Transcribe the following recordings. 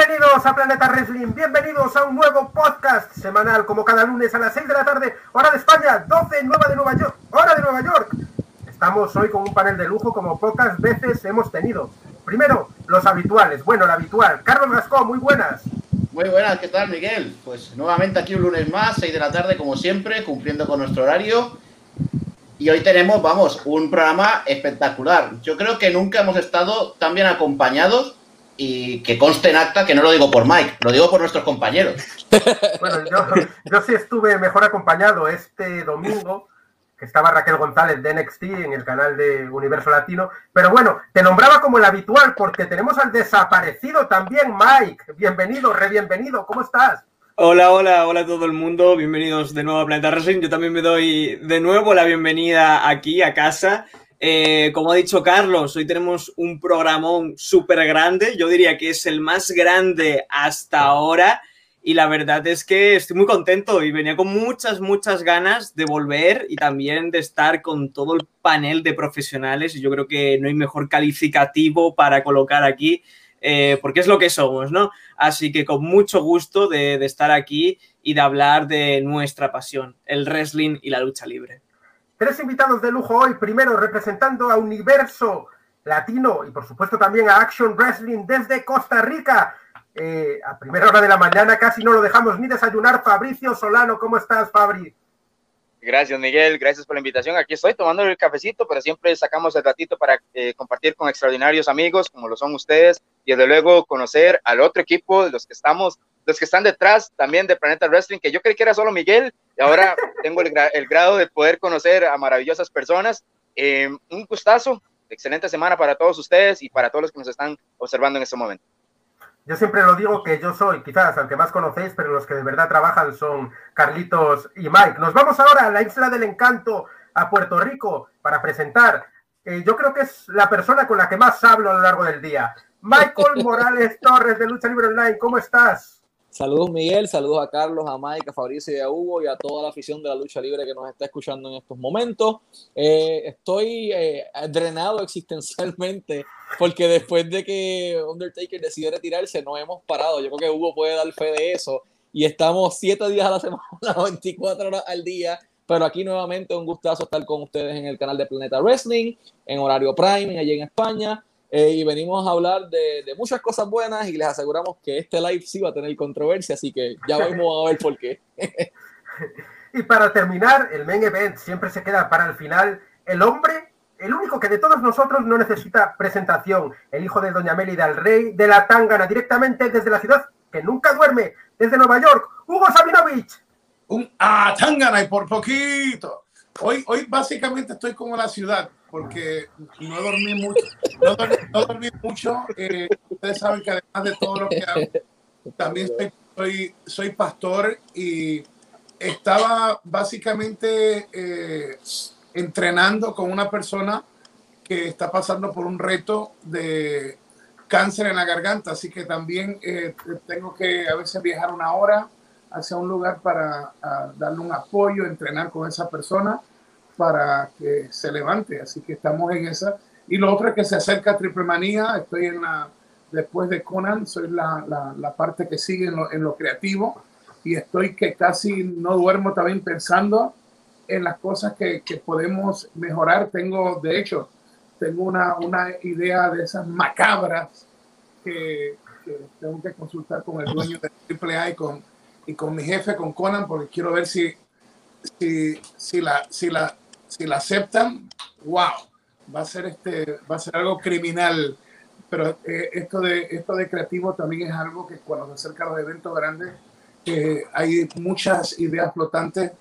Bienvenidos a Planeta Wrestling, bienvenidos a un nuevo podcast semanal como cada lunes a las 6 de la tarde, hora de España, 12 nueva de Nueva York, hora de Nueva York. Estamos hoy con un panel de lujo como pocas veces hemos tenido. Primero, los habituales, bueno, el habitual, Carlos Gascó, muy buenas. Muy buenas, ¿qué tal Miguel? Pues nuevamente aquí un lunes más, 6 de la tarde como siempre, cumpliendo con nuestro horario. Y hoy tenemos, vamos, un programa espectacular. Yo creo que nunca hemos estado tan bien acompañados y que conste en acta que no lo digo por Mike, lo digo por nuestros compañeros. Bueno, yo, sí estuve mejor acompañado este domingo, que estaba Raquel González de NXT en el canal de Universo Latino, pero bueno, te nombraba como el habitual porque tenemos al desaparecido también, Mike. Bienvenido, re bienvenido, ¿cómo estás? Hola, hola, hola a todo el mundo, bienvenidos de nuevo a Planeta Wrestling. Yo también me doy de nuevo la bienvenida aquí a casa eh, como ha dicho Carlos, hoy tenemos un programón súper grande. Yo diría que es el más grande hasta ahora. Y la verdad es que estoy muy contento y venía con muchas, muchas ganas de volver y también de estar con todo el panel de profesionales. Y yo creo que no hay mejor calificativo para colocar aquí, eh, porque es lo que somos, ¿no? Así que con mucho gusto de estar aquí y de hablar de nuestra pasión, el wrestling y la lucha libre. Tres invitados de lujo hoy. Primero, representando a Universo Latino y por supuesto también a Action Wrestling desde Costa Rica. Eh, a primera hora de la mañana casi no lo dejamos ni desayunar. Fabricio Solano, ¿cómo estás, Fabri? Gracias, Miguel. Gracias por la invitación. Aquí estoy tomando el cafecito, pero siempre sacamos el ratito para eh, compartir con extraordinarios amigos como lo son ustedes y desde luego conocer al otro equipo, los que estamos los que están detrás también de Planeta Wrestling, que yo creí que era solo Miguel, y ahora tengo el, grado de poder conocer a maravillosas personas. Eh, un gustazo, excelente semana para todos ustedes y para todos los que nos están observando en este momento. Yo siempre lo digo que yo soy, quizás, al que más conocéis, pero los que de verdad trabajan son Carlitos y Mike. Nos vamos ahora a la Isla del Encanto, a Puerto Rico, para presentar. Eh, yo creo que es la persona con la que más hablo a lo largo del día. Michael Morales Torres de Lucha Libre Online, ¿cómo estás? Saludos Miguel, saludos a Carlos, a Mike, a Fabricio y a Hugo y a toda la afición de la lucha libre que nos está escuchando en estos momentos. Eh, estoy eh, drenado existencialmente porque después de que Undertaker decidió retirarse no hemos parado. Yo creo que Hugo puede dar fe de eso y estamos siete días a la semana, 24 horas al día. Pero aquí nuevamente un gustazo estar con ustedes en el canal de Planeta Wrestling, en horario prime, allí en España. Eh, y venimos a hablar de, muchas cosas buenas y les aseguramos que este live sí va a tener controversia, así que ya vamos a ver por qué. y para terminar, el main event siempre se queda para el final. El hombre, el único que de todos nosotros no necesita presentación, el hijo de Doña Mélida, el rey de la tangana, directamente desde la ciudad que nunca duerme, desde Nueva York, Hugo Sabinovich. Un ah, tangana y por poquito. Hoy, hoy básicamente estoy como la ciudad porque no dormí mucho. No dormí, mucho. Eh, ustedes saben que además de todo lo que hago, también soy, pastor y estaba básicamente eh, entrenando con una persona que está pasando por un reto de cáncer en la garganta, así que también eh, tengo que a veces viajar una hora hacia un lugar para darle un apoyo, entrenar con esa persona para que se levante. Así que estamos en esa. Y lo otro es que se acerca a Triple Manía. Estoy en la, después de Conan, soy la, la, la parte que sigue en lo, en lo, creativo. Y estoy que casi no duermo también pensando en las cosas que, que podemos mejorar. Tengo, de hecho, tengo una, una idea de esas macabras que, tengo que consultar con el dueño de Triple A y con, y con mi jefe, con Conan, porque quiero ver si, si, si, la, si la si la aceptan, wow, va a ser, este, va a ser algo criminal. Pero eh, esto, de, esto de creativo también es algo que cuando se acerca a los eventos grandes, eh, hay muchas ideas flotantes.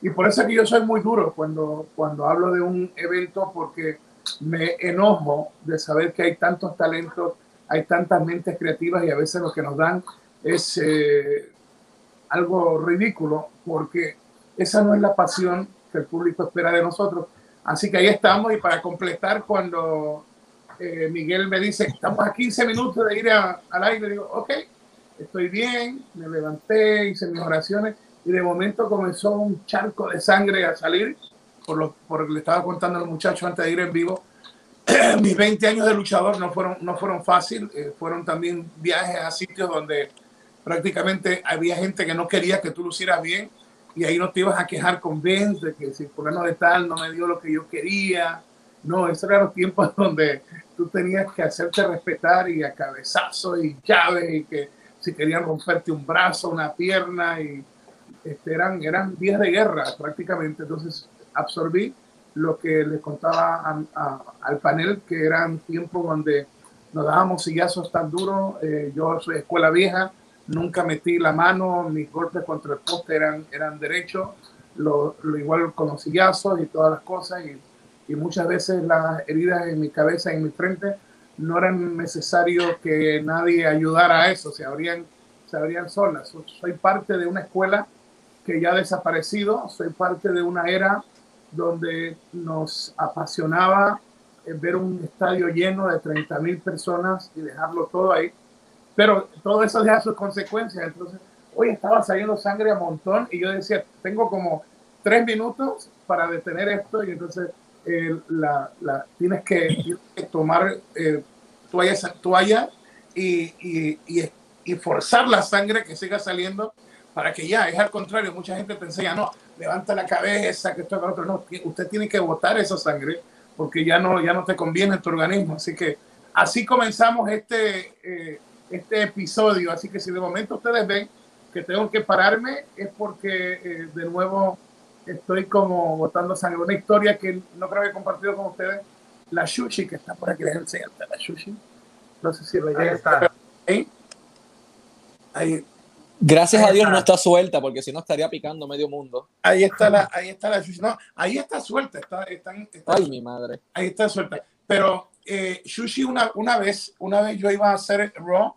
Y por eso es que yo soy muy duro cuando, cuando hablo de un evento, porque me enojo de saber que hay tantos talentos, hay tantas mentes creativas y a veces lo que nos dan es eh, algo ridículo, porque esa no es la pasión el público espera de nosotros. Así que ahí estamos y para completar cuando eh, Miguel me dice, estamos a 15 minutos de ir al aire, digo, ok, estoy bien, me levanté, hice mis oraciones y de momento comenzó un charco de sangre a salir, por lo, por que le estaba contando a los muchachos antes de ir en vivo. mis 20 años de luchador no fueron, no fueron fácil, eh, fueron también viajes a sitios donde prácticamente había gente que no quería que tú lucieras bien y ahí no te ibas a quejar con Vince de que si por de tal no me dio lo que yo quería. No, esos eran los tiempos donde tú tenías que hacerte respetar y a cabezazo y llave y que si querían romperte un brazo, una pierna y este, eran, eran días de guerra prácticamente. Entonces absorbí lo que les contaba al panel, que eran tiempos donde nos dábamos sillazos tan duros. Eh, yo soy escuela vieja, nunca metí la mano, mis golpes contra el poste eran, eran derechos, lo, igual con los sillazos y todas las cosas. Y, y, muchas veces las heridas en mi cabeza y en mi frente no eran necesario que nadie ayudara a eso, se abrían, se abrían solas. Soy parte de una escuela que ya ha desaparecido, soy parte de una era donde nos apasionaba eh, ver un estadio lleno de 30 mil personas y dejarlo todo ahí. Pero todo eso deja sus consecuencias. Entonces, hoy estaba saliendo sangre a montón y yo decía, tengo como tres minutos para detener esto y entonces eh, la, la, tienes, que, tomar eh, toalla, toalla y, y, y, y, forzar la sangre que siga saliendo para que ya, es al contrario, mucha gente te enseña, no, levanta la cabeza, que esto, que otro. No, usted tiene que botar esa sangre porque ya no, ya no te conviene en tu organismo. Así que así comenzamos este, eh, este episodio. Así que si de momento ustedes ven que tengo que pararme, es porque eh, de nuevo estoy como botando sangre. Una historia que no creo que he compartido con ustedes. La sushi que está por aquí, les enseñarte la sushi. No sé si lo Ahí está. Ahí. Ahí Gracias a Dios no está suelta, porque si no estaría picando medio mundo. Ahí está la, ahí está la sushi. No, ahí está suelta. Está, está, Ay, mi madre. Ahí está suelta. Pero eh, Sushi una, una vez, una vez yo iba a hacer Raw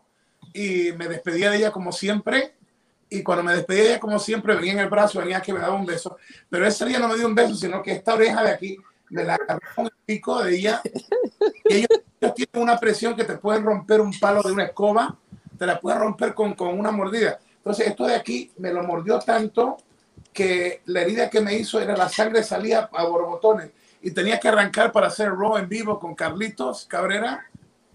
y me despedía de ella como siempre. Y cuando me despedía de ella como siempre, venía en el brazo, venía que me daba un beso. Pero ese día no me dio un beso, sino que esta oreja de aquí me la agarró con el pico de ella. Y ellos, ellos, tienen una presión que te pueden romper un palo de una escoba, te la pueden romper con, con una mordida. Entonces, esto de aquí me lo mordió tanto que la herida que me hizo era la sangre salía a borbotones y tenía que arrancar para hacer Raw en vivo con Carlitos Cabrera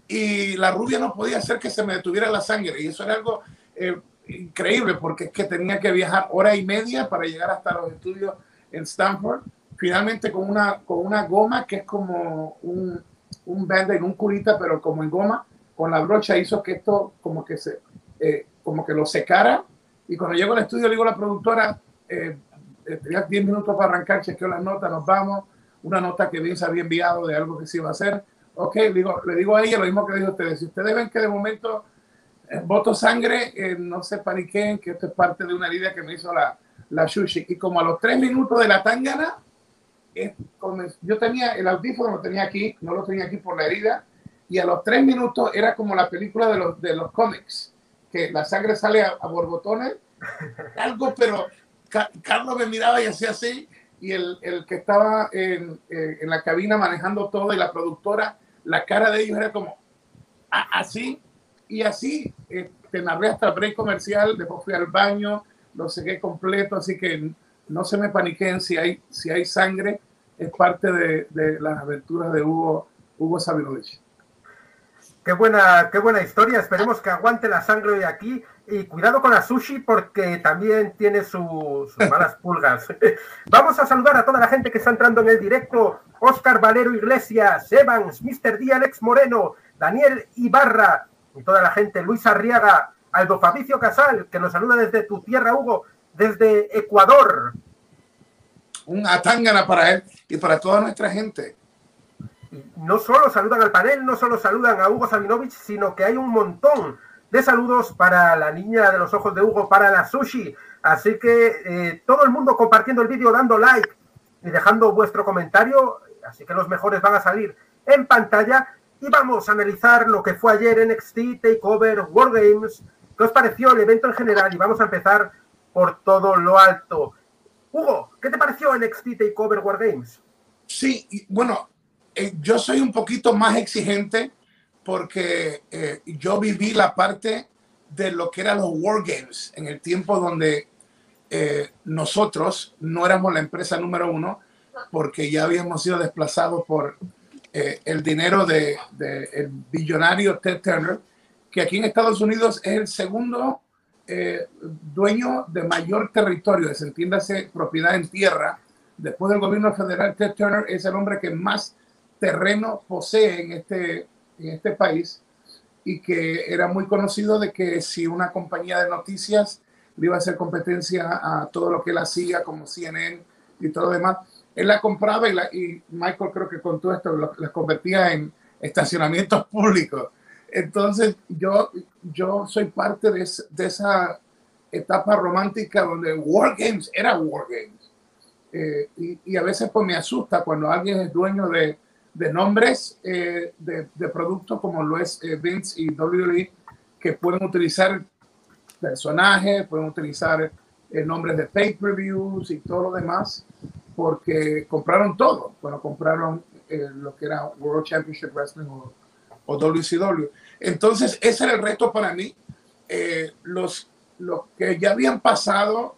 y la rubia no podía hacer que se me detuviera la sangre y eso era algo eh, increíble porque es que tenía que viajar hora y media para llegar hasta los estudios en Stanford finalmente con una, con una goma que es como un, un band un curita pero como en goma con la brocha hizo que esto como que se eh, como que lo secara. Y cuando llego al estudio, le digo a la productora, eh, eh tenía 10 minutos para arrancar, chequeo las notas, nos vamos. Una nota que bien se había enviado de algo que se iba a hacer. Ok, le digo, le digo a ella lo mismo que le digo a ustedes. Si ustedes ven que de momento eh, voto sangre, eh, no se paniquen, que esto es parte de una herida que me hizo la, la sushi. Y como a los tres minutos de la tangana, yo tenía el audífono, lo tenía aquí, no lo tenía aquí por la herida, y a los tres minutos era como la película de los, de los cómics que la sangre sale a, borbotones, algo, pero Carlos me miraba y hacía así, y el, el que estaba en, eh, en, la cabina manejando todo y la productora, la cara de ellos era como así, y así, te narré hasta el break comercial, después fui al baño, lo seguí completo, así que no se me paniquen si hay, si hay sangre, es parte de, de las aventuras de Hugo, Hugo Sabinovich. Qué buena, qué buena historia. Esperemos que aguante la sangre hoy aquí. Y cuidado con la sushi porque también tiene sus malas pulgas. Vamos a saludar a toda la gente que está entrando en el directo. Oscar Valero Iglesias, Evans, Mr. D, Alex Moreno, Daniel Ibarra y toda la gente. Luis Arriaga, Aldo Fabricio Casal, que nos saluda desde tu tierra, Hugo, desde Ecuador. Un atángana para él y para toda nuestra gente no solo saludan al panel, no solo saludan a Hugo Sabinovich, sino que hay un montón de saludos para la niña de los ojos de Hugo, para la sushi. Así que eh, todo el mundo compartiendo el vídeo, dando like y dejando vuestro comentario. Así que los mejores van a salir en pantalla. Y vamos a analizar lo que fue ayer en NXT Takeover Wargames. ¿Qué os pareció el evento en general? Y vamos a empezar por todo lo alto. Hugo, ¿qué te pareció NXT Takeover Wargames? Sí, bueno, eh, yo soy un poquito más exigente porque eh, yo viví la parte de lo que eran los War Games en el tiempo donde eh, nosotros no éramos la empresa número uno porque ya habíamos sido desplazados por, el dinero del de, el billonario Ted Turner, que aquí en Estados Unidos es el segundo dueño de mayor territorio, se entiéndase propiedad en tierra. Después del gobierno federal, Ted Turner es el hombre que más terreno posee en este, en este país y que era muy conocido de que si una compañía de noticias le iba a hacer competencia a todo lo que él hacía, como CNN y todo lo demás, él la compraba y, la, y Michael creo que con todo esto las convertía en estacionamientos públicos. Entonces yo, yo soy parte de, de esa etapa romántica donde War Games era War Games. Eh, y, y, a veces pues me asusta cuando alguien es dueño de, de nombres eh, de, de, productos como lo es eh, Vince y WWE que pueden utilizar personajes, pueden utilizar eh, nombres de pay-per-views y todo lo demás porque compraron todo. Bueno, compraron eh, lo que era World Championship Wrestling o, o, WCW. Entonces, ese era el reto para mí. Eh, los, los que ya habían pasado,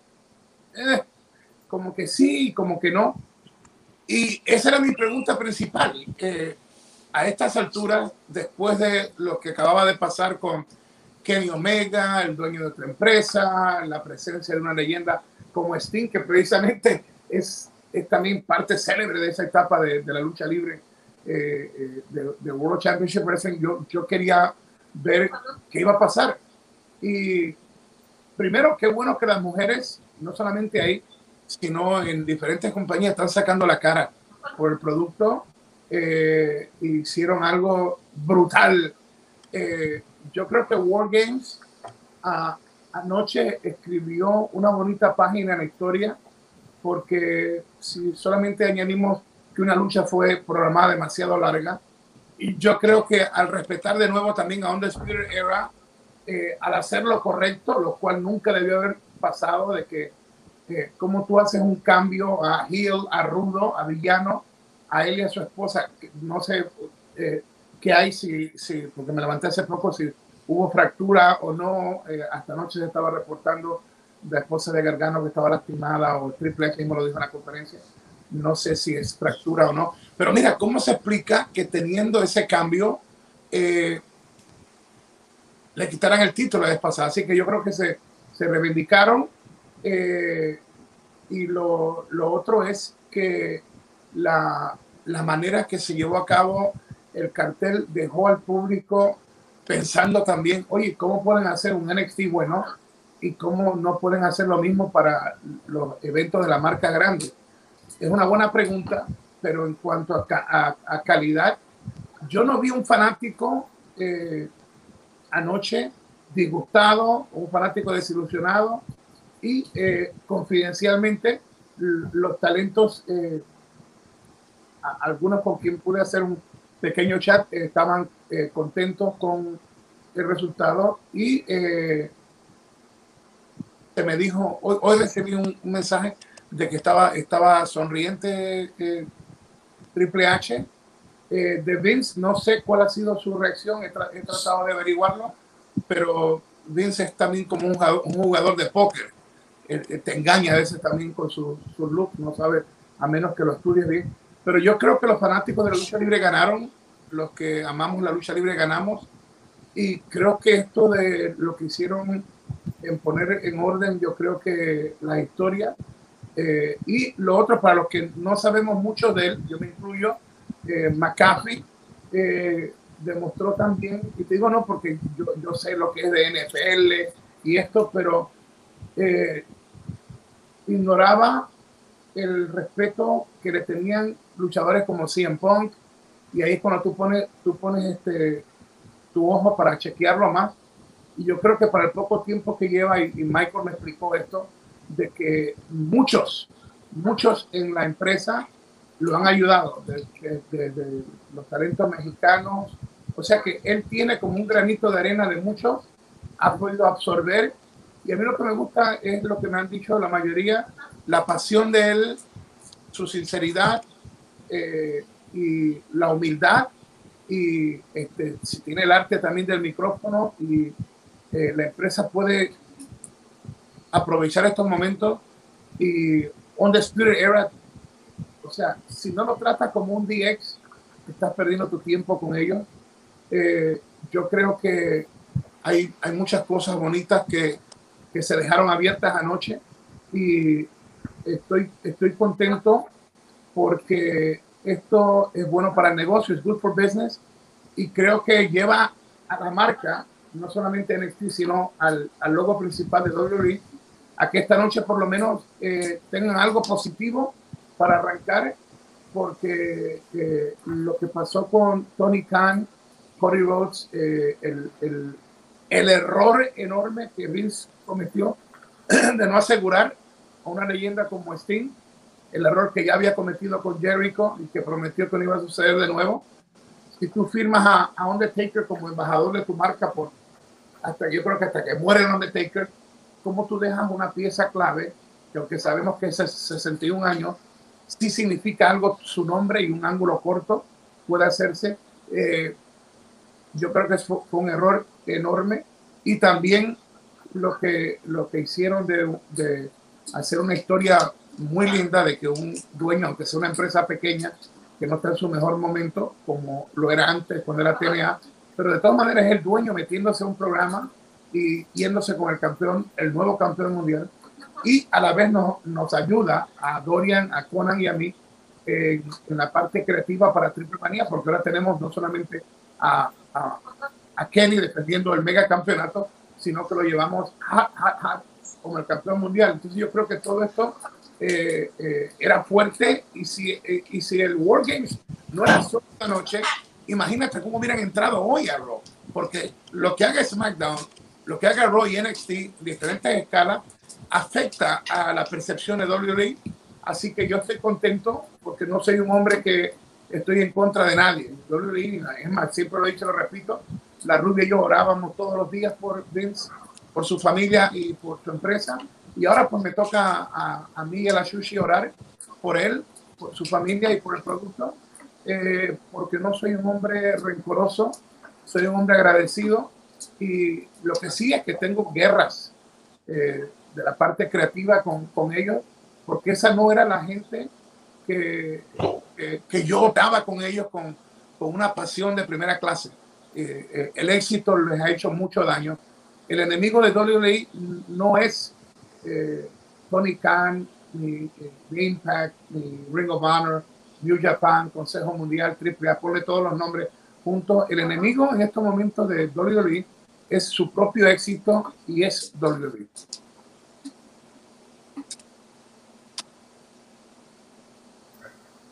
eh, como que sí, como que no. Y esa era mi pregunta principal. a estas alturas, después de lo que acababa de pasar con Kenny Omega, el dueño de otra empresa, la presencia de una leyenda como Sting, que precisamente es es también parte célebre de esa etapa de, de la lucha libre eh, eh, de, de, World Championship Wrestling. Yo, yo quería ver qué iba a pasar. Y primero, qué bueno que las mujeres, no solamente ahí, sino en diferentes compañías, están sacando la cara por el producto. Eh, hicieron algo brutal. Eh, yo creo que War Games anoche escribió una bonita página en la historia porque si solamente añadimos que una lucha fue programada demasiado larga, y yo creo que al respetar de nuevo también a Undisputed Era, eh, al hacer lo correcto, lo cual nunca debió haber pasado, de que eh, como tú haces un cambio a Hill, a Rudo, a Villano, a él y a su esposa, no sé eh, qué hay, si, porque me levanté hace poco, si hubo fractura o no, eh, hasta anoche se estaba reportando la esposa de Gargano que estaba lastimada o Triple H mismo lo dijo en la conferencia. No sé si es fractura o no. Pero mira, ¿cómo se explica que teniendo ese cambio eh, le quitaran el título la vez? Así que yo creo que se, se reivindicaron. Eh, y lo, otro es que la, la manera que se llevó a cabo el cartel dejó al público pensando también, oye, ¿cómo pueden hacer un NXT bueno? y cómo no pueden hacer lo mismo para los eventos de la marca grande? Es una buena pregunta, pero en cuanto a calidad, yo no vi un fanático eh, anoche disgustado, un fanático desilusionado y eh, confidencialmente los talentos, eh, algunos con quien pude hacer un pequeño chat, estaban eh, contentos con el resultado y se me dijo, hoy, hoy recibí un, mensaje de que estaba, estaba sonriente Triple H. De Vince, no sé cuál ha sido su reacción, he, tra tratado de averiguarlo, pero Vince es también como un un jugador de póker. Eh, te engaña a veces también con su, su look, no sabe, a menos que lo estudies bien. Pero yo creo que los fanáticos de la lucha libre ganaron, los que amamos la lucha libre ganamos, y creo que esto de lo que hicieron en poner en orden, yo creo que la historia. Eh, y lo otro, para los que no sabemos mucho de él, yo me incluyo, eh, eh, demostró también, y te digo no porque yo, yo, sé lo que es de NFL y esto, pero eh, ignoraba el respeto que le tenían luchadores como CM Punk, y ahí es cuando tú pones, tú pones este, tu ojo para chequearlo más y yo creo que para el poco tiempo que lleva, y, Michael me explicó esto, de que muchos, muchos en la empresa lo han ayudado, de, de, de, los talentos mexicanos. O sea que él tiene como un granito de arena de muchos, ha podido absorber. Y a mí lo que me gusta es lo que me han dicho la mayoría, la pasión de él, su sinceridad eh, y la humildad. Y este, si tiene el arte también del micrófono y eh, la empresa puede aprovechar estos momentos y On the Spirit Era, o sea, si no lo trata como un DX, estás perdiendo tu tiempo con ellos. Eh, yo creo que hay, hay muchas cosas bonitas que, que se dejaron abiertas anoche. Y estoy, estoy contento porque esto es bueno para el negocio, es good for business. Y creo que lleva a la marca, no solamente NXT, sino al, al logo principal de WWE, a que esta noche por lo menos eh, tengan algo positivo para arrancar, porque eh, lo que pasó con Tony Khan, Cody Rhodes, eh, el, el error enorme que Vince cometió de no asegurar a una leyenda como Sting, el error que ya había cometido con Jericho y que prometió que no iba a suceder de nuevo. Si tú firmas a, a Undertaker como embajador de tu marca por hasta yo creo que hasta que muere el Undertaker, ¿cómo tú dejas una pieza clave que aunque sabemos que es 61 años, sí significa algo su nombre y un ángulo corto puede hacerse? Eh, yo creo que fue, un error enorme. Y también lo que, lo que hicieron de, de hacer una historia muy linda de que un dueño, aunque sea una empresa pequeña, que no está en su mejor momento, como lo era antes cuando era TNA, pero de todas maneras es el dueño metiéndose a un programa y yéndose con el campeón, el nuevo campeón mundial, y a la vez nos, nos ayuda a Dorian, a Conan y a mí en la parte creativa para Triple Manía, porque ahora tenemos no solamente a, a Kenny defendiendo el mega campeonato, sino que lo llevamos como el campeón mundial. Entonces yo creo que todo esto eh, eh, era fuerte y si, eh, y si el War Games no era solo esta noche, imagínate cómo hubieran entrado hoy a Raw, porque lo que haga SmackDown, lo que haga Raw y NXT, diferentes escalas, afecta a la percepción de WWE, así que yo estoy contento porque no soy un hombre que estoy en contra de nadie. WWE, es más, siempre lo he dicho, lo repito, la rubia y yo orábamos todos los días por Vince, por su familia y por su empresa, y ahora pues me toca a, a mí y a la orar por él, por su familia y por el producto, eh, porque no soy un hombre rencoroso, soy un hombre agradecido. Y lo que sí es que tengo guerras eh, de la parte creativa con, con, ellos, porque esa no era la gente que, que, que yo daba con ellos con, con, una pasión de primera clase. Eh, el éxito les ha hecho mucho daño. El enemigo de WWE no es eh, Tony Khan, ni, ni, Impact, ni Ring of Honor, New Japan, Consejo Mundial, AAA, ponle todos los nombres juntos. El enemigo en estos momentos de WWE es su propio éxito y es WWE.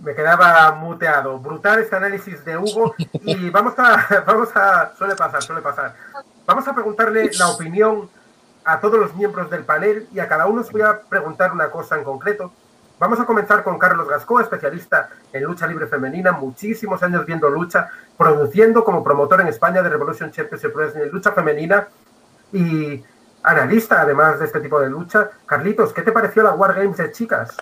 Me quedaba muteado. Brutal este análisis de Hugo y vamos a, vamos a, suele pasar, suele pasar. Vamos a preguntarle la opinión a todos los miembros del panel y a cada uno os voy a preguntar una cosa en concreto. Vamos a comenzar con Carlos Gascó, especialista en lucha libre femenina, muchísimos años viendo lucha, produciendo como promotor en España de Revolution Championship Wrestling en lucha femenina y analista además de este tipo de lucha. Carlitos, ¿qué te pareció la War Games de chicas?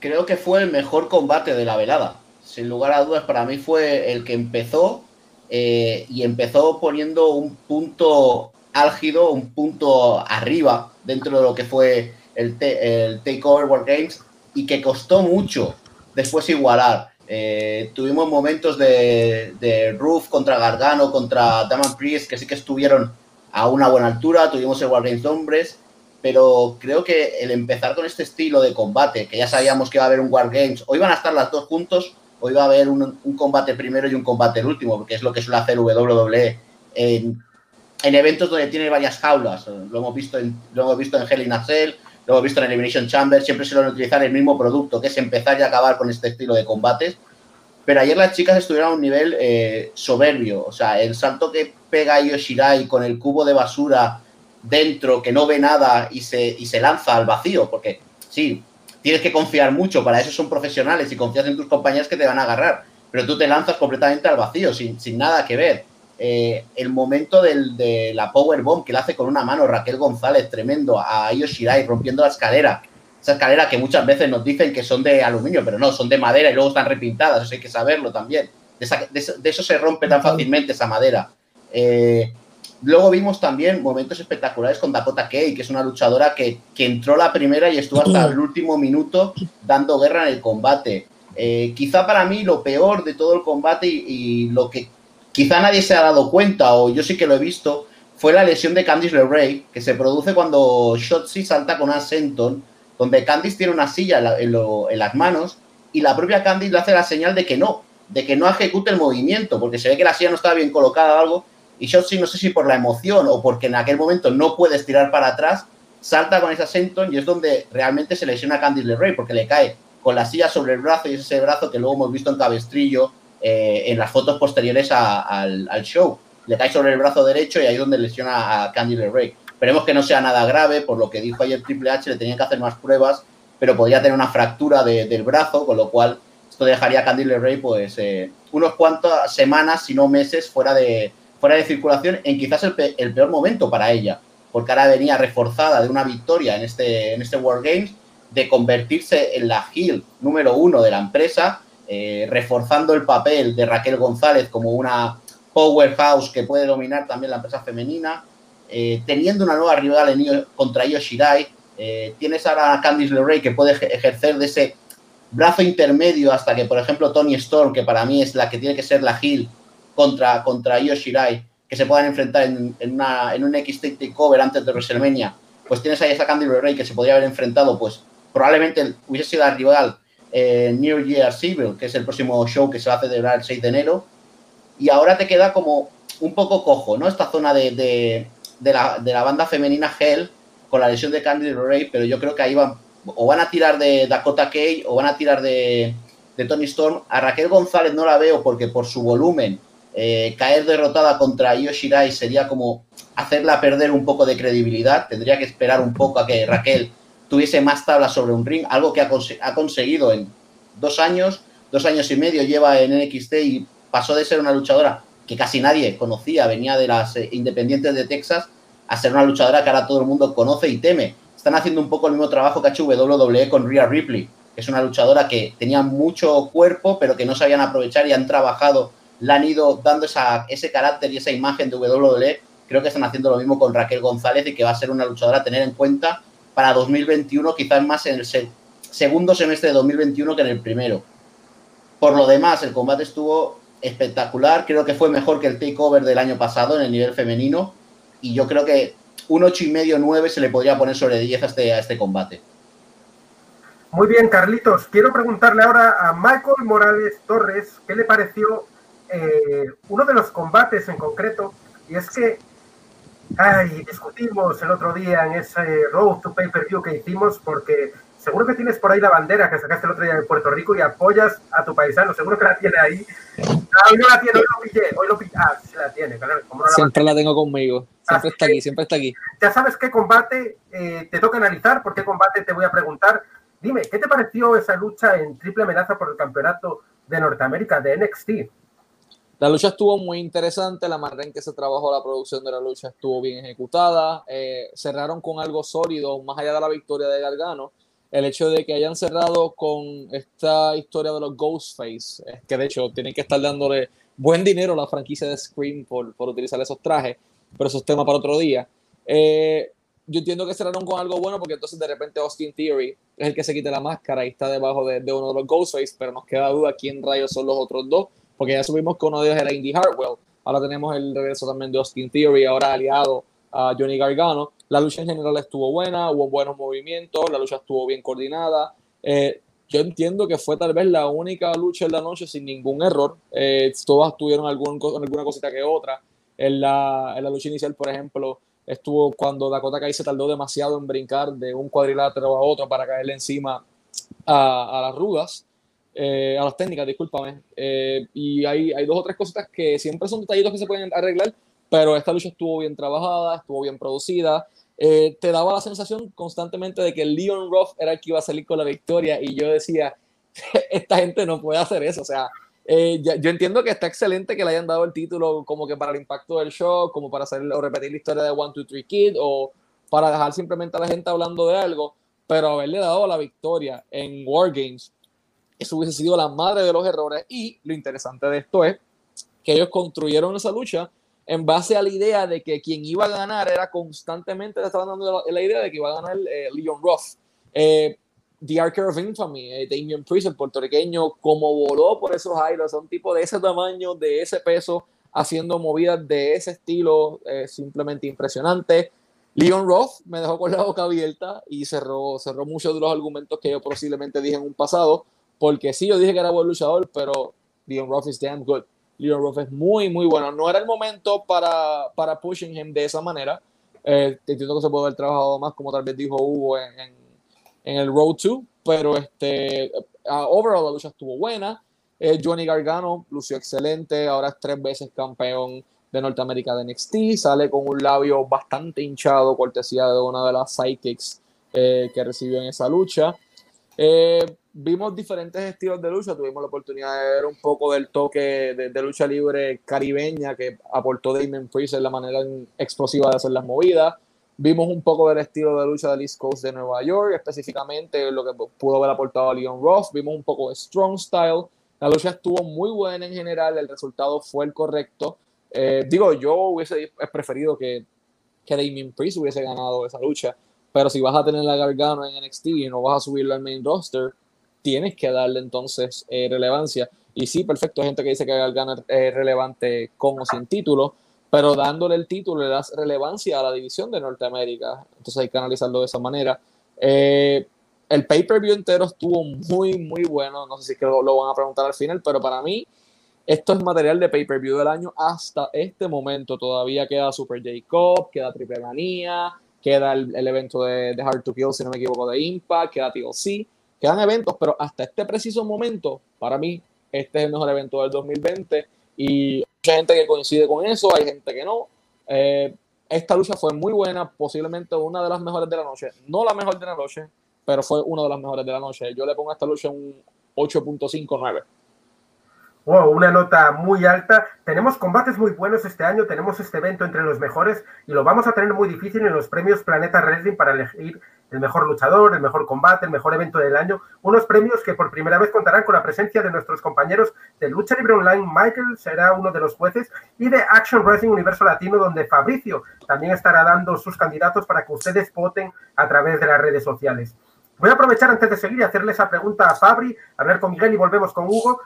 Creo que fue el mejor combate de la velada. Sin lugar a dudas, para mí fue el que empezó eh, y empezó poniendo un punto álgido, un punto arriba dentro de lo que fue el, el Takeover World Games y que costó mucho después igualar. Eh, tuvimos momentos de, de Roof contra Gargano, contra Daman Priest, que sí que estuvieron a una buena altura. Tuvimos el War Games de hombres, pero creo que el empezar con este estilo de combate, que ya sabíamos que iba a haber un War Games, o iban a estar las dos juntos, o iba a haber un, un combate primero y un combate el último, porque es lo que suele hacer WWE en en eventos donde tiene varias jaulas. Lo hemos visto en, lo hemos visto en Hell in a Cell, lo hemos visto en Elimination Chamber, siempre suelen utilizar el mismo producto, que es empezar y acabar con este estilo de combates. Pero ayer las chicas estuvieron a un nivel eh, soberbio. O sea, el salto que pega Yoshirai con el cubo de basura dentro, que no ve nada y se, y se lanza al vacío, porque sí, tienes que confiar mucho, para eso son profesionales y confías en tus compañeros que te van a agarrar, pero tú te lanzas completamente al vacío, sin, sin nada que ver eh, el momento del, de la Power Bomb que le hace con una mano Raquel González, tremendo, a Io Shirai rompiendo la escalera. Esa escalera que muchas veces nos dicen que son de aluminio, pero no, son de madera y luego están repintadas, eso hay que saberlo también. De, esa, de, eso, de eso, se rompe tan fácilmente esa madera. Eh, luego vimos también momentos espectaculares con Dakota Kay, que es una luchadora que, que entró la primera y estuvo hasta el último minuto dando guerra en el combate. Eh, quizá para mí lo peor de todo el combate y, lo que quizá nadie se ha dado cuenta, o yo sí que lo he visto, fue la lesión de Candice LeRae, que se produce cuando Shotzi salta con Asenton, donde Candice tiene una silla en, en, las manos y la propia Candice le hace la señal de que no, de que no ejecute el movimiento, porque se ve que la silla no estaba bien colocada o algo, y Shotzi no sé si por la emoción o porque en aquel momento no puede estirar para atrás, salta con esa Senton y es donde realmente se lesiona a Candice LeRae, porque le cae con la silla sobre el brazo y es ese brazo que luego hemos visto en cabestrillo eh, en las fotos posteriores al, show. Le cae sobre el brazo derecho y ahí es donde lesiona a Candice LeRae. Esperemos que no sea nada grave, por lo que dijo ayer Triple H, le tenían que hacer más pruebas, pero podría tener una fractura de, del brazo, con lo cual esto dejaría a Candice LeRae pues eh, unos cuantas semanas, si no meses, fuera de, fuera de circulación en quizás el, pe el, peor momento para ella, porque ahora venía reforzada de una victoria en este, en este World Games, de convertirse en la heel número uno de la empresa, eh, reforzando el papel de Raquel González como una powerhouse que puede dominar también la empresa femenina, eh, teniendo una nueva rival en, contra Io Shirai, eh, tienes ahora a Candice LeRae que puede ejercer de ese brazo intermedio hasta que, por ejemplo, Tony Storm, que para mí es la que tiene que ser la heel contra, contra Io Shirai, que se puedan enfrentar en, en, una, en un X Takeover antes de WrestleMania, pues tienes ahí a Candice LeRae que se podría haber enfrentado, pues probablemente hubiese sido la rival eh, New Year Civil, que es el próximo show que se va a celebrar el 6 de enero, y ahora te queda como un poco cojo, ¿no? Esta zona de, de, de, la, de la, banda femenina Hell con la lesión de Candice LeRae, pero yo creo que ahí van, o van a tirar de Dakota Kay o van a tirar de, de Tony Storm. A Raquel González no la veo porque por su volumen, eh, caer derrotada contra Io Shirai sería como hacerla perder un poco de credibilidad. Tendría que esperar un poco a que Raquel tuviese más tablas sobre un ring, algo que ha, cons ha, conseguido en dos años, dos años y medio lleva en NXT y pasó de ser una luchadora que casi nadie conocía, venía de las eh, independientes de Texas, a ser una luchadora que ahora todo el mundo conoce y teme. Están haciendo un poco el mismo trabajo que ha WWE con Rhea Ripley, que es una luchadora que tenía mucho cuerpo, pero que no sabían aprovechar y han trabajado, le han ido dando esa, ese carácter y esa imagen de WWE. Creo que están haciendo lo mismo con Raquel González y que va a ser una luchadora a tener en cuenta para 2021, quizás más en el se segundo semestre de 2021 que en el primero. Por lo demás, el combate estuvo espectacular, creo que fue mejor que el takeover del año pasado en el nivel femenino y yo creo que un 8 y medio 9 se le podría poner sobre 10 a este, a este combate. Muy bien, Carlitos. Quiero preguntarle ahora a Michael Morales Torres qué le pareció eh, uno de los combates en concreto, y es que Ay, discutimos el otro día en ese Road to Pay Per View que hicimos porque seguro que tienes por ahí la bandera que sacaste el otro día de Puerto Rico y apoyas a tu paisano, seguro que la tiene ahí. Ah, hoy no la tiene, hoy lo pillé, hoy lo pillé. Ah, sí la tiene, claro. No la siempre la tengo conmigo, siempre está aquí, siempre está aquí. Ya sabes qué combate eh, te toca analizar, por qué combate te voy a preguntar. Dime, ¿qué te pareció esa lucha en triple amenaza por el campeonato de Norteamérica de NXT? La lucha estuvo muy interesante, la manera en que se trabajó la producción de la lucha estuvo bien ejecutada, eh, cerraron con algo sólido, más allá de la victoria de Gargano, el hecho de que hayan cerrado con esta historia de los Ghostface, que de hecho tienen que estar dándole buen dinero a la franquicia de Scream por, por utilizar esos trajes, pero eso es tema para otro día. Eh, yo entiendo que cerraron con algo bueno porque entonces de repente Austin Theory es el que se quita la máscara y está debajo de, de uno de los Ghostface, pero nos queda duda quién rayos son los otros dos porque ya supimos que uno de ellos era Indy Hartwell. Ahora tenemos el regreso también de Austin Theory, ahora aliado a Johnny Gargano. La lucha en general estuvo buena, hubo buenos movimientos, la lucha estuvo bien coordinada. Eh, yo entiendo que fue tal vez la única lucha en la noche sin ningún error. Eh, todas tuvieron algún, alguna cosita que otra. En la, en la lucha inicial, por ejemplo, estuvo cuando Dakota Kai se tardó demasiado en brincar de un cuadrilátero a otro para caerle encima a, a las rudas eh, a las técnicas, discúlpame. Eh, y hay, hay dos o tres cositas que siempre son detallitos que se pueden arreglar, pero esta lucha estuvo bien trabajada, estuvo bien producida. Eh, te daba la sensación constantemente de que Leon Ruff era el que iba a salir con la victoria y yo decía, esta gente no puede hacer eso. O sea, eh, ya, yo entiendo que está excelente que le hayan dado el título como que para el impacto del show, como para hacer o repetir la historia de One, Two, Three Kid o para dejar simplemente a la gente hablando de algo, pero haberle dado la victoria en War Games eso hubiese sido la madre de los errores. Y lo interesante de esto es que ellos construyeron esa lucha en base a la idea de que quien iba a ganar era constantemente, le estaban dando la, la idea de que iba a ganar eh, Leon Ruff. Eh, The Archer of Infamy, eh, Damien Priest, el puertorriqueño, como voló por esos aires, un tipo de ese tamaño, de ese peso, haciendo movidas de ese estilo, eh, simplemente impresionante. Leon Roth me dejó con la boca abierta y cerró, cerró muchos de los argumentos que yo posiblemente dije en un pasado, porque sí, yo dije que era buen luchador, pero Leon Roth is damn good. Leon Roth es muy, muy bueno. No era el momento para, para pushing him de esa manera. Eh, entiendo que se puede haber trabajado más, como tal vez dijo Hugo en, en, en el Road 2, pero este, uh, overall la lucha estuvo buena. Eh, Johnny Gargano lució excelente, ahora es tres veces campeón de Norteamérica de NXT, sale con un labio bastante hinchado, cortesía de una de las sidekicks eh, que recibió en esa lucha. Eh, vimos diferentes estilos de lucha, tuvimos la oportunidad de ver un poco del toque de, lucha libre caribeña que aportó Damien Priest en la manera explosiva de hacer las movidas. Vimos un poco del estilo de lucha del East Coast de Nueva York, específicamente lo que pudo haber aportado a Leon Ross. Vimos un poco de Strong Style. La lucha estuvo muy buena en general, el resultado fue el correcto. Eh, digo, yo hubiese preferido que, que Damien Priest hubiese ganado esa lucha, pero si vas a tener la Gargano en NXT y no vas a subirlo al main roster, tienes que darle entonces eh, relevancia. Y sí, perfecto, hay gente que dice que Gargano es relevante con o sin título, pero dándole el título le das relevancia a la división de Norteamérica. Entonces hay que analizarlo de esa manera. Eh, el pay-per-view entero estuvo muy, muy bueno. No sé si es que lo, lo, van a preguntar al final, pero para mí esto es material de pay-per-view del año hasta este momento. Todavía queda Super J-Cup, queda Triple Manía, queda el, el evento de, de, Hard to Kill, si no me equivoco, de Impact, queda TLC. Quedan eventos, pero hasta este preciso momento, para mí, este es el mejor evento del 2020 y mucha gente que coincide con eso, hay gente que no. Eh, esta lucha fue muy buena, posiblemente una de las mejores de la noche. No la mejor de la noche, pero fue una de las mejores de la noche. Yo le pongo a esta lucha un 8.59. Wow, una nota muy alta. Tenemos combates muy buenos este año, tenemos este evento entre los mejores y lo vamos a tener muy difícil en los premios Planeta Wrestling para elegir el mejor luchador, el mejor combate, el mejor evento del año. Unos premios que por primera vez contarán con la presencia de nuestros compañeros de Lucha Libre Online. Michael será uno de los jueces y de Action Wrestling Universo Latino, donde Fabricio también estará dando sus candidatos para que ustedes voten a través de las redes sociales. Voy a aprovechar antes de seguir y hacerle esa pregunta a Fabri, hablar con Miguel y volvemos con Hugo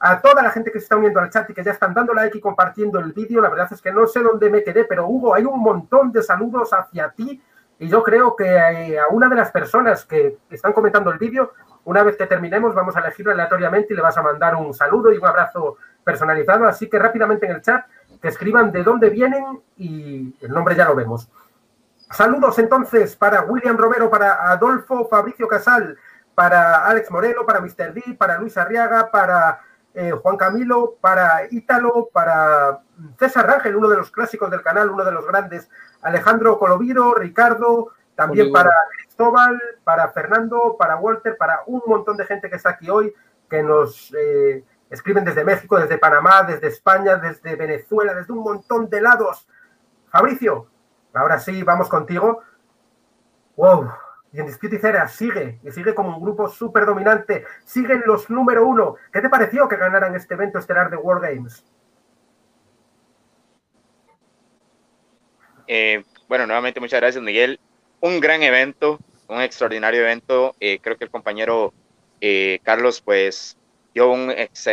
a toda la gente que se está uniendo al chat y que ya están dando like y compartiendo el vídeo. La verdad es que no sé dónde me quedé, pero Hugo, hay un montón de saludos hacia ti y yo creo que a una de las personas que están comentando el vídeo, una vez que terminemos, vamos a elegirlo aleatoriamente y le vas a mandar un saludo y un abrazo personalizado. Así que rápidamente en el chat que escriban de dónde vienen y el nombre ya lo vemos. Saludos entonces para William Romero, para Adolfo Fabricio Casal, para Alex Moreno, para Mr. D, para Luis Arriaga, para eh, Juan Camilo, para Ítalo, para César Rangel, uno de los clásicos del canal, uno de los grandes, Alejandro Coloviro, Ricardo, también para Cristóbal, para Fernando, para Walter, para un montón de gente que está aquí hoy, que nos eh, escriben desde México, desde Panamá, desde España, desde Venezuela, desde un montón de lados. Fabricio, ahora sí, vamos contigo. Wow, y en Dispute Era sigue, y sigue como un grupo súper dominante, siguen los número uno. ¿Qué te pareció que ganaran este evento estelar de World Games? Eh, bueno, nuevamente muchas gracias Miguel. Un gran evento, un extraordinario evento. Eh, creo que el compañero eh, Carlos pues dio un ex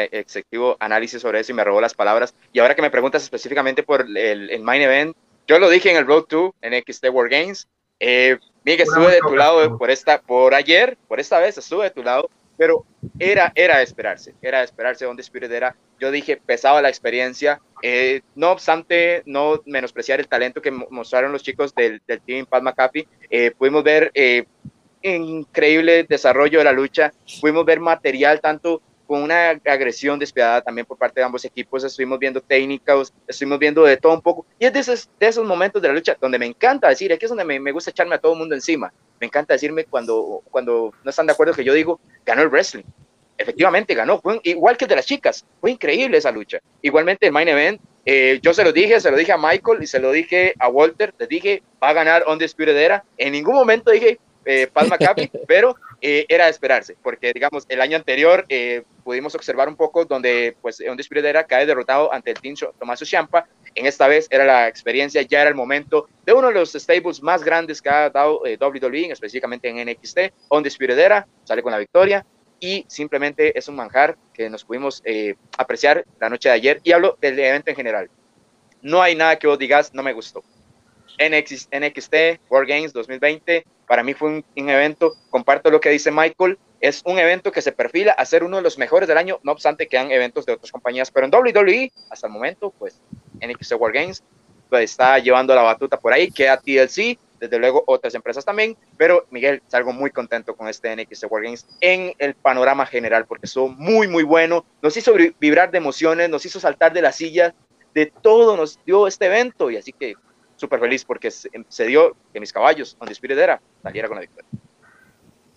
análisis sobre eso y me robó las palabras. Y ahora que me preguntas específicamente por el, el main event, yo lo dije en el Road 2 en XT World Games. Miguel, estuve de tu lado por esta, por ayer, por esta vez estuve de tu lado, pero era, era de esperarse, era de esperarse donde Spirit era. Yo dije, pesaba la experiencia, eh, no obstante, no menospreciar el talento que mostraron los chicos del, del team Pat McAfee, eh, pudimos ver eh, increíble desarrollo de la lucha, pudimos ver material tanto con una agresión despiadada también por parte de ambos equipos. Estuvimos viendo técnicas, estuvimos viendo de todo un poco. Y es de esos, de esos momentos de la lucha donde me encanta decir, aquí es donde me, me, gusta echarme a todo el mundo encima. Me encanta decirme cuando, cuando no están de acuerdo que yo digo, ganó el wrestling. Efectivamente ganó, fue igual que el de las chicas. Fue increíble esa lucha. Igualmente el main event, eh, yo se lo dije, se lo dije a Michael y se lo dije a Walter. Les dije, va a ganar Undisputed Era. En ningún momento dije, eh, Palma Capi, pero eh, era de esperarse, porque digamos, el año anterior eh, pudimos observar un poco donde pues Undisputed Era cae derrotado ante el Team Tomaso Champa en esta vez era la experiencia, ya era el momento de uno de los stables más grandes que ha dado eh, WWE, específicamente en NXT, Undisputed Era, sale con la victoria y simplemente es un manjar que nos pudimos eh, apreciar la noche de ayer y hablo del evento en general. No hay nada que vos digas, no me gustó. NXT, World Games 2020, para mí fue un, un evento, comparto lo que dice Michael, es un evento que se perfila a ser uno de los mejores del año, no obstante que han eventos de otras compañías, pero en WWE, hasta el momento, pues NXT World Games pues, está llevando la batuta por ahí, queda TLC, desde luego otras empresas también, pero Miguel, salgo muy contento con este NXT World Games en el panorama general, porque estuvo muy, muy bueno, nos hizo vibrar de emociones, nos hizo saltar de la silla, de todo nos dio este evento, y así que súper feliz porque se, se, dio que mis caballos, donde Spirit era, saliera con la victoria.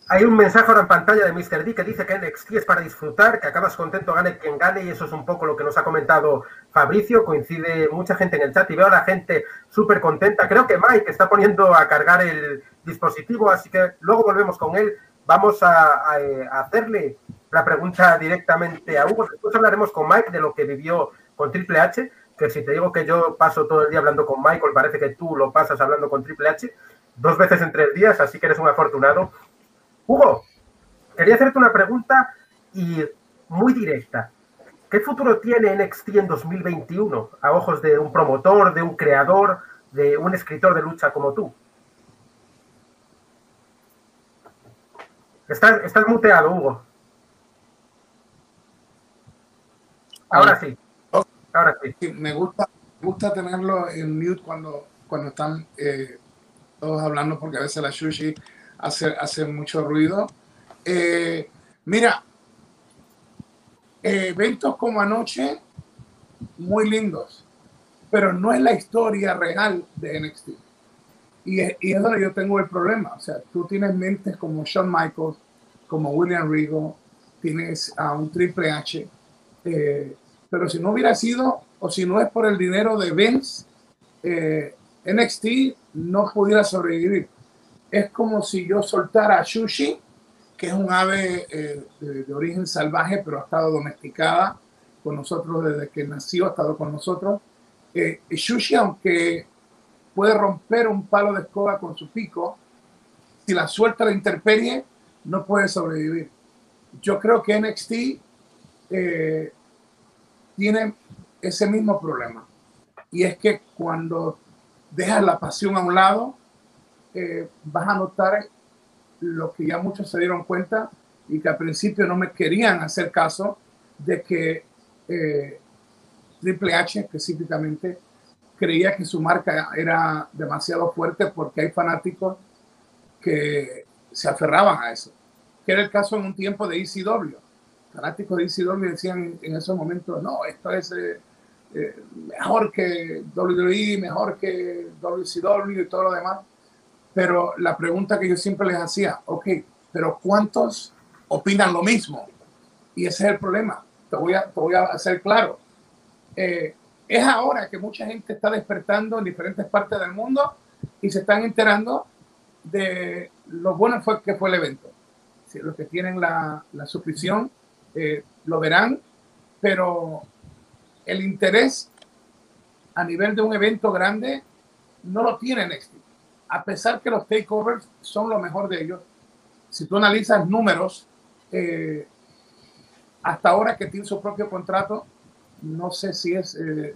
Hay un mensaje ahora en pantalla de Mr. D que dice que NXT es para disfrutar, que acabas contento, gane quien gane, y eso es un poco lo que nos ha comentado Fabricio. Coincide mucha gente en el chat y veo a la gente súper contenta. Creo que Mike está poniendo a cargar el dispositivo, así que luego volvemos con él. Vamos a, a, a hacerle la pregunta directamente a Hugo. Después hablaremos con Mike de lo que vivió con Triple H, que si te digo que yo paso todo el día hablando con Michael, parece que tú lo pasas hablando con Triple H dos veces en tres días, así que eres un afortunado. Hugo, quería hacerte una pregunta y muy directa. ¿Qué futuro tiene NXT en 2021 a ojos de un promotor, de un creador, de un escritor de lucha como tú? Estás, estás muteado, Hugo. Ahora sí. Me gusta, gusta tenerlo en mute cuando, cuando están eh, todos hablando, porque a veces la sushi hace, hace mucho ruido. Eh, mira, eh, eventos como anoche, muy lindos, pero no es la historia real de NXT. Y es, y es donde yo tengo el problema. O sea, tú tienes mentes como Shawn Michaels, como William Regal, tienes a un Triple H, pero si no hubiera sido, o si no es por el dinero de Vince, eh, NXT no pudiera sobrevivir es como si yo soltara a Shushi, que es un ave eh, de, origen salvaje, pero ha estado domesticada con nosotros desde que nació, ha estado con nosotros. Eh, aunque puede romper un palo de escoba con su pico, si la suelta la intemperie, no puede sobrevivir. Yo creo que NXT eh, tiene ese mismo problema. Y es que cuando dejas la pasión a un lado, eh, vas a notar lo que ya muchos se dieron cuenta y que al principio no me querían hacer caso de que eh, Triple H específicamente creía que su marca era demasiado fuerte porque hay fanáticos que se aferraban a eso, que era el caso en un tiempo de ECW. Fanáticos de ECW decían en esos momentos, no, esto es eh, eh, mejor que WWE, mejor que WCW y todo lo demás. Pero la pregunta que yo siempre les hacía, ok, pero ¿cuántos opinan lo mismo? Y ese es el problema. Te voy a, te voy a hacer claro. Eh, es ahora que mucha gente está despertando en diferentes partes del mundo y se están enterando de lo bueno fue, que fue el evento. Si los que tienen la, la suscripción eh, lo verán, pero el interés a nivel de un evento grande no lo tiene a pesar que los takeovers son lo mejor de ellos, si tú analizas números, eh, hasta ahora que tiene su propio contrato, no sé si es eh,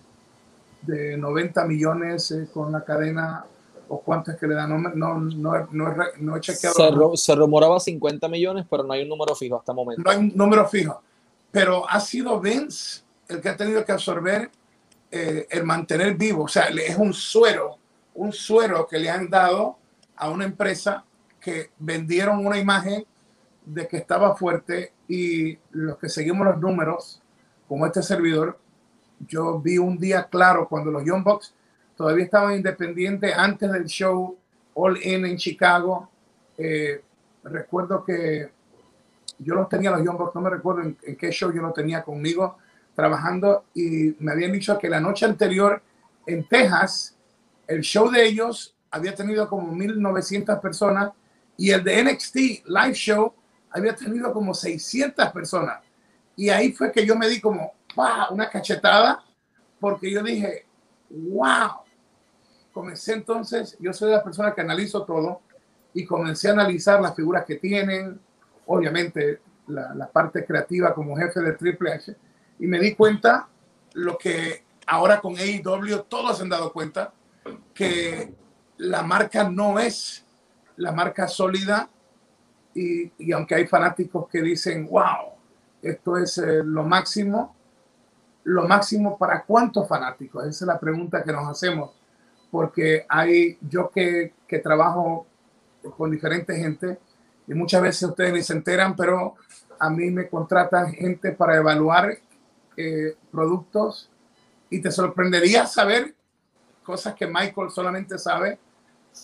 de 90 millones con la cadena o cuánto es que le dan, no, no, no, no, no he chequeado. Se, se, rumoraba 50 millones, pero no hay un número fijo hasta el momento. No hay un número fijo, pero ha sido Vince el que ha tenido que absorber el mantener vivo, o sea, es un suero un suero que le han dado a una empresa que vendieron una imagen de que estaba fuerte y los que seguimos los números, como este servidor, yo vi un día claro cuando los Young Bucks todavía estaban independientes antes del show All In en Chicago. Eh, recuerdo que yo los tenía los Young Bucks, no me recuerdo en, en qué show yo los tenía conmigo trabajando y me habían dicho que la noche anterior en Texas el show de ellos había tenido como 1.900 personas y el de NXT Live Show había tenido como 600 personas. Y ahí fue que yo me di como ¡pah! una cachetada porque yo dije, wow. Comencé entonces, yo soy la persona que analizo todo y comencé a analizar las figuras que tienen, obviamente la, la parte creativa como jefe de Triple H, y me di cuenta lo que ahora con AEW todos se han dado cuenta, que la marca no es la marca sólida y, y aunque hay fanáticos que dicen, wow, esto es eh, lo máximo, lo máximo para cuántos fanáticos? Esa es la pregunta que nos hacemos, porque hay, yo que, que trabajo con diferentes gente, y muchas veces ustedes ni se enteran, pero a mí me contratan gente para evaluar eh, productos y te sorprendería saber cosas que Michael solamente sabe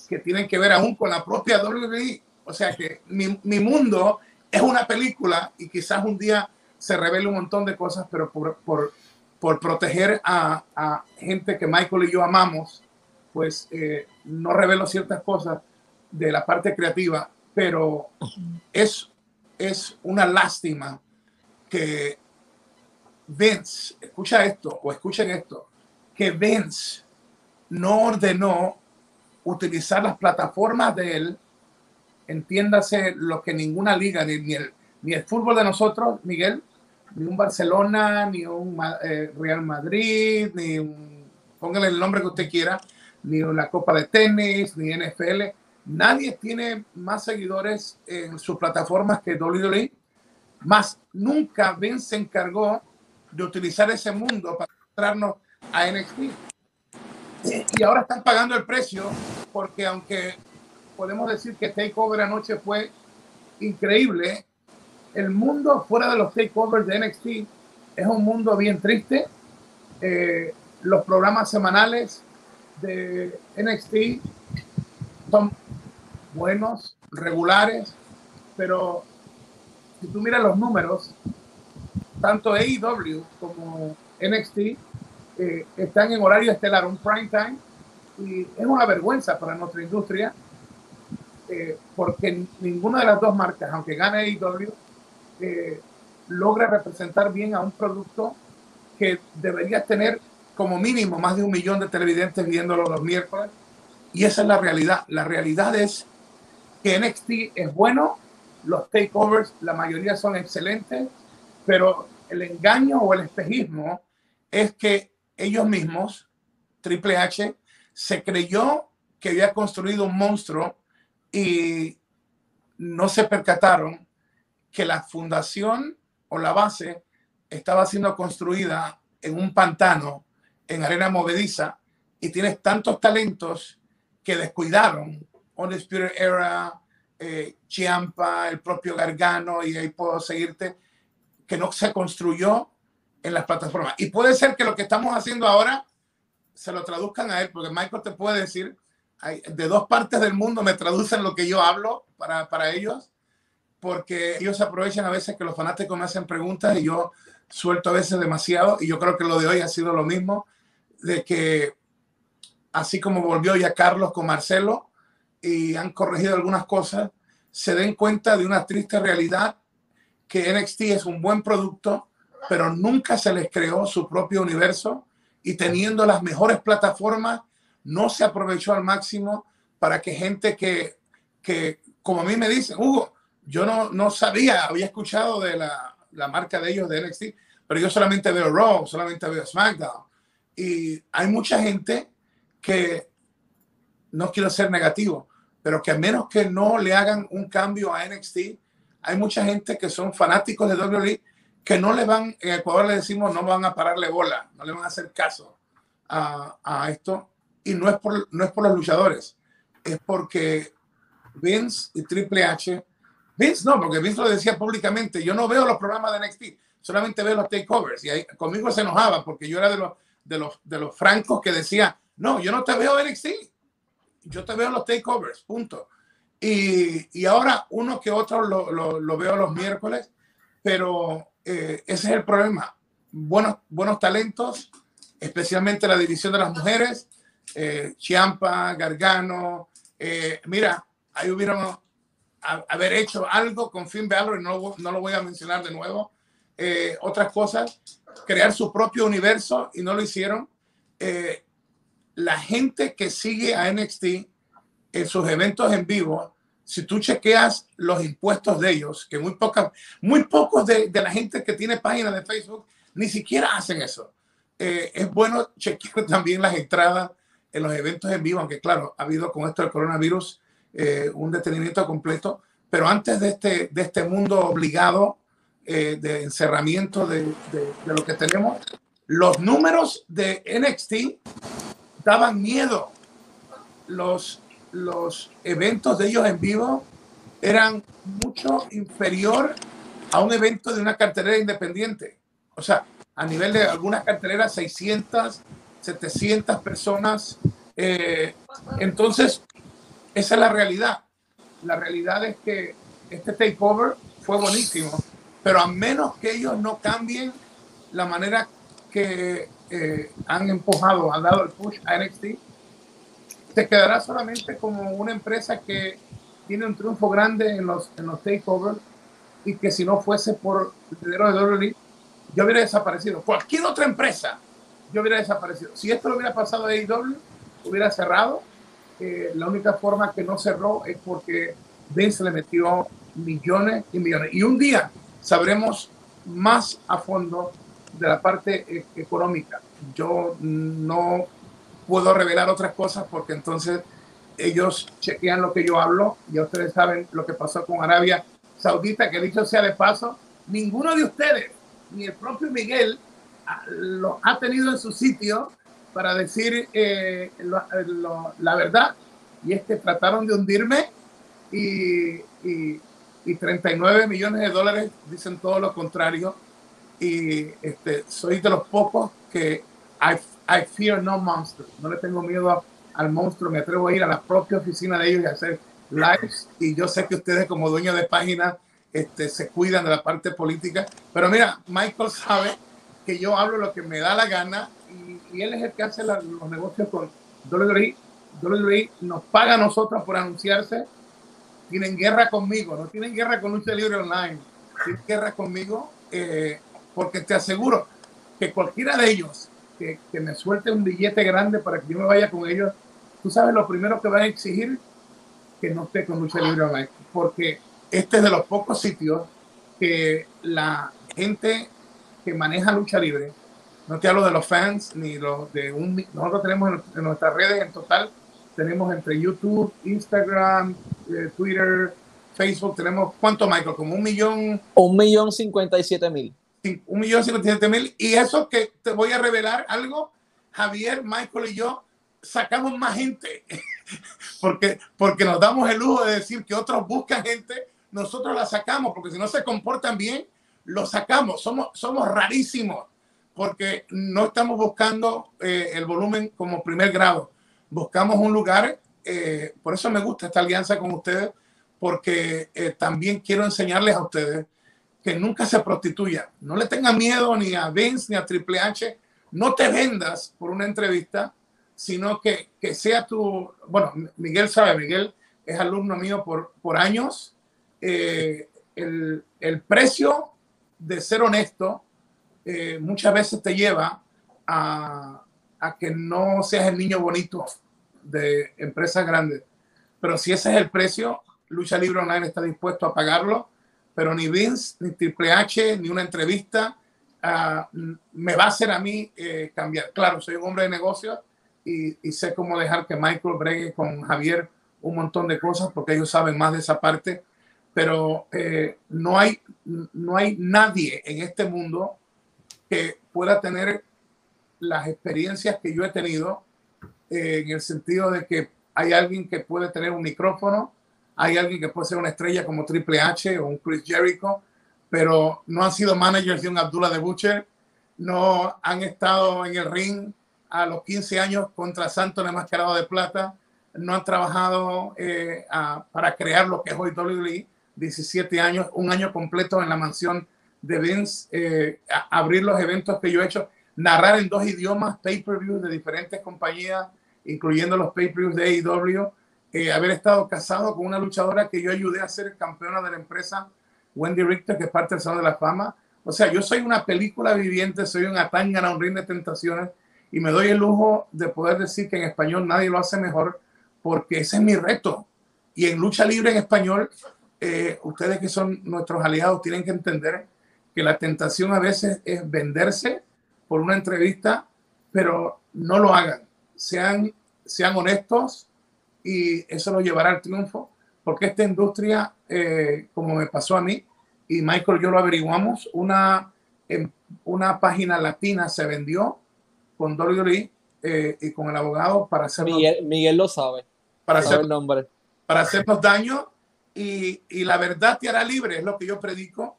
que tienen que ver aún con la propia WWE. O sea que mi, mi mundo es una película y quizás un día se revele un montón de cosas, pero por, por, por proteger a, a, gente que Michael y yo amamos, pues eh, no revelo ciertas cosas de la parte creativa, pero es, es una lástima que Vince, escucha esto o escuchen esto, que Vince no ordenó utilizar las plataformas de él, entiéndase lo que ninguna liga, ni, ni, el, fútbol de nosotros, Miguel, ni un Barcelona, ni un eh, Real Madrid, ni un, póngale el nombre que usted quiera, ni una Copa de Tenis, ni NFL. Nadie tiene más seguidores en sus plataformas que WWE, más nunca Vince se encargó de utilizar ese mundo para mostrarnos a NXT. Y ahora están pagando el precio porque aunque podemos decir que Takeover anoche fue increíble, el mundo fuera de los takeovers de NXT es un mundo bien triste. Eh, los programas semanales de NXT son buenos, regulares, pero si tú miras los números, tanto AEW como NXT eh, están en horario estelar, un prime time, y es una vergüenza para nuestra industria, eh, porque ninguna de las dos marcas, aunque gane AEW, eh, logra representar bien a un producto que debería tener como mínimo más de un millón de televidentes viéndolo los miércoles. Y esa es la realidad. La realidad es que NXT es bueno, los takeovers, la mayoría son excelentes, pero el engaño o el espejismo es que ellos mismos, Triple H, se creyó que había construido un monstruo y no se percataron que la fundación o la base estaba siendo construida en un pantano, en arena movediza, y tienes tantos talentos que descuidaron. Undisputed Era, eh, Chiampa, el propio Gargano, y ahí puedo seguirte, que no se construyó en las plataformas. Y puede ser que lo que estamos haciendo ahora se lo traduzcan a él, porque Michael te puede decir, hay, de dos partes del mundo me traducen lo que yo hablo para, para ellos porque ellos aprovechan a veces que los fanáticos me hacen preguntas y yo suelto a veces demasiado y yo creo que lo de hoy ha sido lo mismo, de que así como volvió ya Carlos con Marcelo y han corregido algunas cosas, se den cuenta de una triste realidad que NXT es un buen producto, pero nunca se les creó su propio universo y teniendo las mejores plataformas, no se aprovechó al máximo para que gente que, que como a mí me dicen, Hugo, yo no, no sabía, había escuchado de la, la, marca de ellos de NXT, pero yo solamente veo Raw, solamente veo SmackDown. Y hay mucha gente que, no quiero ser negativo, pero que a menos que no le hagan un cambio a NXT, hay mucha gente que son fanáticos de WWE que no le van, en Ecuador le decimos, no van a pararle bola, no le van a hacer caso a, a esto. Y no es, por, no es por los luchadores, es porque Vince y Triple H Vince no, porque Vince lo decía públicamente, yo no veo los programas de NXT, solamente veo los takeovers. Y ahí, conmigo se enojaba porque yo era de los, de, los, de los francos que decía, no, yo no te veo NXT, yo te veo los takeovers, punto. Y, y ahora uno que otro lo, lo, lo veo los miércoles, pero eh, ese es el problema. Buenos, buenos talentos, especialmente la división de las mujeres, eh, Chiampa, Gargano, eh, mira, ahí hubieron haber hecho algo con Finn Balor, y no, no lo voy a mencionar de nuevo, eh, otras cosas, crear su propio universo y no lo hicieron. Eh, la gente que sigue a NXT en sus eventos en vivo, si tú chequeas los impuestos de ellos, que muy pocas, muy pocos de, de la gente que tiene página de Facebook ni siquiera hacen eso. Eh, es bueno chequear también las entradas en los eventos en vivo, aunque claro, ha habido con esto del coronavirus eh, un detenimiento completo, pero antes de este, de este mundo obligado eh, de encerramiento de, de, de, lo que tenemos, los números de NXT daban miedo. Los, los eventos de ellos en vivo eran mucho inferior a un evento de una cartelera independiente. O sea, a nivel de algunas carteleras, 600, 700 personas. Eh, entonces, esa es la realidad. La realidad es que este takeover fue buenísimo, pero a menos que ellos no cambien la manera que eh, han empujado, han dado el push a NXT, se quedará solamente como una empresa que tiene un triunfo grande en los, en los takeovers y que si no fuese por el dinero de WWE, yo hubiera desaparecido. Cualquier otra empresa, yo hubiera desaparecido. Si esto lo hubiera pasado a AEW, hubiera cerrado. Eh, la única forma que no cerró es porque Vince le metió millones y millones. Y un día sabremos más a fondo de la parte e económica. Yo no puedo revelar otras cosas porque entonces ellos chequean lo que yo hablo. y ustedes saben lo que pasó con Arabia Saudita, que dicho sea de paso, ninguno de ustedes ni el propio Miguel ah, lo ha tenido en su sitio para decir eh, lo, lo, la verdad. Y es que trataron de hundirme y, y, y, 39 millones de dólares dicen todo lo contrario. Y este, soy de los pocos que I, I fear no monster. No le tengo miedo al monstruo. Me atrevo a ir a la propia oficina de ellos y hacer lives. Y yo sé que ustedes como dueños de páginas este, se cuidan de la parte política. Pero mira, Michael sabe que yo hablo lo que me da la gana y, y él es el que hace la, los negocios con WWE. WWE nos paga a nosotros por anunciarse. Tienen guerra conmigo, no tienen guerra con Lucha Libre Online, tienen guerra conmigo eh, porque te aseguro que cualquiera de ellos que, que me suelte un billete grande para que yo me vaya con ellos, tú sabes lo primero que van a exigir que no esté con Lucha Libre Online, porque este es de los pocos sitios que la gente que maneja lucha libre, no te hablo de los fans ni los de un, nosotros tenemos en, nuestras redes en total, tenemos entre YouTube, Instagram, eh, Twitter, Facebook, tenemos cuánto, Michael, como un millón. Un millón cincuenta y siete mil. Un millón cincuenta y siete mil. Y eso que te voy a revelar algo, Javier, Michael y yo sacamos más gente porque, porque nos damos el lujo de decir que otros buscan gente nosotros la sacamos, porque si no se comportan bien, lo sacamos. Somos, somos rarísimos, porque no estamos buscando eh, el volumen como primer grado. Buscamos un lugar, eh, por eso me gusta esta alianza con ustedes, porque eh, también quiero enseñarles a ustedes que nunca se prostituyan. No le tengan miedo ni a Vince ni a Triple H. No te vendas por una entrevista, sino que, que sea tu... Bueno, Miguel sabe, Miguel es alumno mío por, por años eh, el, el, precio de ser honesto eh, muchas veces te lleva a, a, que no seas el niño bonito de empresas grandes. Pero si ese es el precio, Lucha Libre Online está dispuesto a pagarlo, pero ni Vince, ni Triple H, ni una entrevista uh, me va a hacer a mí eh, cambiar. Claro, soy un hombre de negocios y, y, sé cómo dejar que Michael bregue con Javier un montón de cosas porque ellos saben más de esa parte pero eh, no, hay, no hay nadie en este mundo que pueda tener las experiencias que yo he tenido eh, en el sentido de que hay alguien que puede tener un micrófono, hay alguien que puede ser una estrella como Triple H o un Chris Jericho, pero no han sido managers de un Abdullah de Butcher, no han estado en el ring a los 15 años contra Santos Enmascarado de Plata, no han trabajado eh, a, para crear lo que es hoy WWE 17 años, un año completo en la mansión de Vince, eh, abrir los eventos que yo he hecho, narrar en dos idiomas, pay-per-views de diferentes compañías, incluyendo los pay-per-views de AEW, eh, haber estado casado con una luchadora que yo ayudé a ser campeona de la empresa, Wendy Richter, que es parte del Salón de la Fama. O sea, yo soy una película viviente, soy una tangana, un ring de tentaciones, y me doy el lujo de poder decir que en español nadie lo hace mejor porque ese es mi reto. Y en lucha libre en español, eh, ustedes que son nuestros aliados tienen que entender que la tentación a veces es venderse por una entrevista, pero no lo hagan. Sean, sean honestos y eso lo llevará al triunfo, porque esta industria, eh, como me pasó a mí, y Michael yo lo averiguamos, una, una página latina se vendió con WWE eh, y con el abogado para hacer Miguel, Miguel lo sabe. Para hacer el nombre. Para hacernos daño y, y, la verdad te hará libre, es lo que yo predico.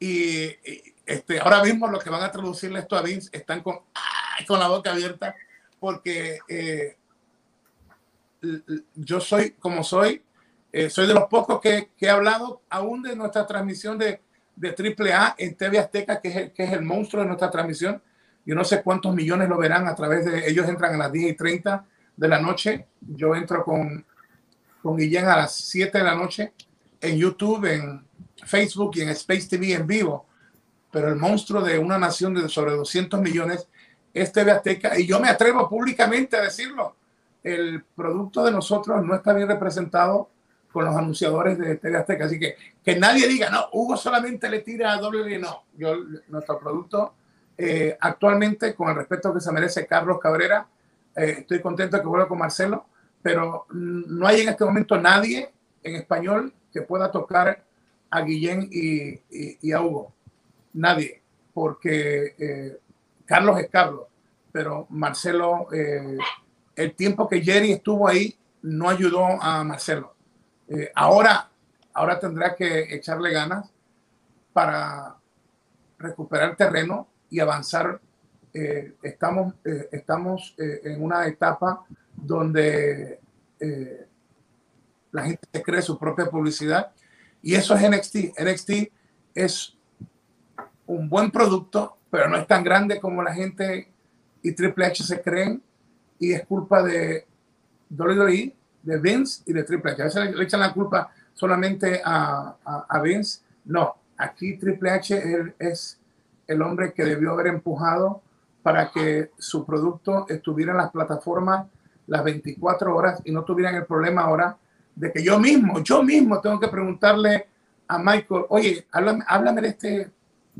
Y, este, ahora mismo los que van a traducirle esto a Vince están con, con la boca abierta porque eh, yo soy como soy, eh, soy de los pocos que, que, he hablado aún de nuestra transmisión de, de AAA en TV Azteca, que es, el, que es el monstruo de nuestra transmisión. Yo no sé cuántos millones lo verán a través de ellos, entran a las 10 y 30 de la noche. Yo entro con, con Guillén a las 7 de la noche en YouTube, en Facebook y en Space TV en vivo. Pero el monstruo de una nación de sobre 200 millones es TV Azteca. Y yo me atrevo públicamente a decirlo el producto de nosotros no está bien representado con los anunciadores de TV Azteca. Así que que nadie diga, no, Hugo solamente le tira a W. No, yo, nuestro producto eh, actualmente, con el respeto que se merece Carlos Cabrera, eh, estoy contento de que vuelva con Marcelo, pero no hay en este momento nadie en español que pueda tocar a Guillén y, y, a Hugo. Nadie, porque eh, Carlos es Carlos, pero Marcelo el tiempo que Jerry estuvo ahí no ayudó a Marcelo. Eh, ahora, ahora tendrá que echarle ganas para recuperar terreno y avanzar. Eh, estamos eh, estamos en una etapa donde la gente cree su propia publicidad y eso es NXT. NXT es un buen producto, pero no es tan grande como la gente y Triple H se creen y es culpa de WWE, de Vince y de Triple H. A veces le echan la culpa solamente a, a, Vince. No, aquí Triple H es el hombre que debió haber empujado para que su producto estuviera en las plataformas las 24 horas y no tuvieran el problema ahora de que yo mismo, yo mismo tengo que preguntarle a Michael, oye, háblame, háblame de, este,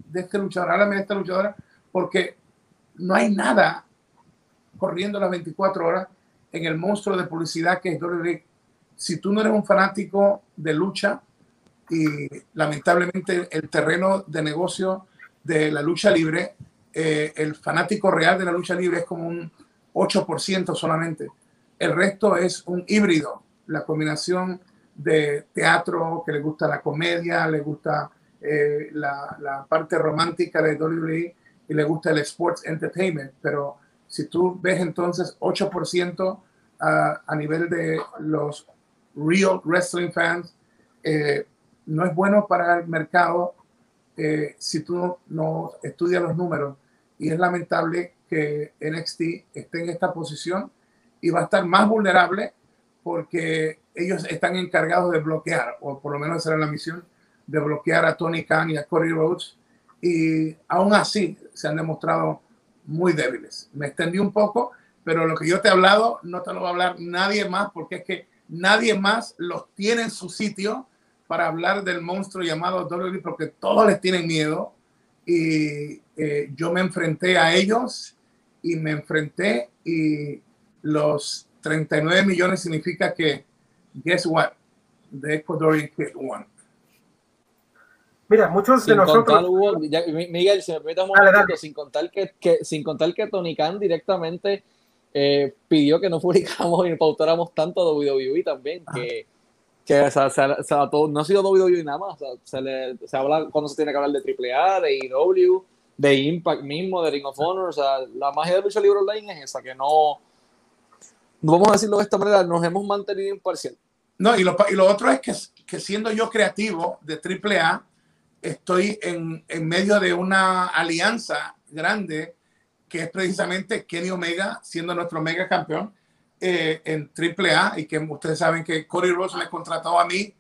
de este luchador, háblame de esta luchadora, porque no hay nada corriendo las 24 horas en el monstruo de publicidad que es WWE. Si tú no eres un fanático de lucha y lamentablemente el terreno de negocio de la lucha libre, eh, el fanático real de la lucha libre es como un 8% solamente. El resto es un híbrido, la combinación de teatro, que le gusta la comedia, le gusta eh, la, la, parte romántica de WWE y le gusta el sports entertainment, pero si tú ves entonces 8% a, a, nivel de los real wrestling fans, eh, no es bueno para el mercado eh, si tú no estudias los números. Y es lamentable que NXT esté en esta posición y va a estar más vulnerable porque ellos están encargados de bloquear, o por lo menos será la misión, de bloquear a Tony Khan y a Cody Rhodes. Y aún así se han demostrado muy débiles. Me extendí un poco, pero lo que yo te he hablado no te lo va a hablar nadie más porque es que nadie más los tiene en su sitio para hablar del monstruo llamado WWE porque todos les tienen miedo y eh, yo me enfrenté a ellos y me enfrenté y los 39 millones significa que guess what the Ecuadorian kid won Mira, muchos de nosotros. Miguel, si me permite un momento, sin contar que, que, sin contar que Tony Khan directamente eh, pidió que no publicáramos y pautáramos tanto a WWE también, que, que o sea, todo, no ha sido WWE nada más. se, le, se, habla cuando se tiene que hablar de AAA, de EW, de Impact mismo, de Ring of Honor. O sea, la magia de lucha libre online es esa, que no. Vamos a decirlo de esta manera, nos hemos mantenido imparcial. No, y lo, y lo otro es que, que siendo yo creativo de AAA, estoy en, en, medio de una alianza grande que es precisamente Kenny Omega siendo nuestro mega campeón eh, en AAA y que ustedes saben que Cody Rhodes me contrató a mí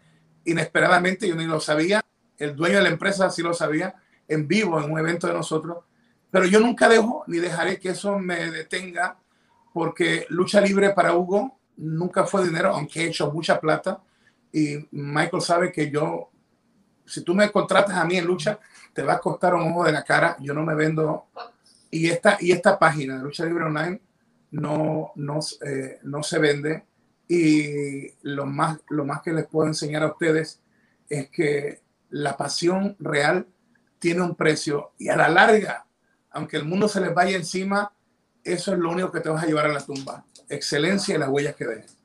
inesperadamente, yo ni lo sabía, el dueño de la empresa sí lo sabía, en vivo en un evento de nosotros pero yo nunca dejo ni dejaré que eso me detenga porque lucha libre para Hugo nunca fue dinero, aunque he hecho mucha plata. Y Michael sabe que yo, si tú me contratas a mí en lucha, te va a costar un ojo de la cara. Yo no me vendo. Y esta, y esta página de Lucha Libre Online no, no, eh, no se vende. Y lo más, lo más que les puedo enseñar a ustedes es que la pasión real tiene un precio y a la larga, aunque el mundo se les vaya encima, eso es lo único que te vas a llevar a la tumba. Excelencia y las huellas que dejes.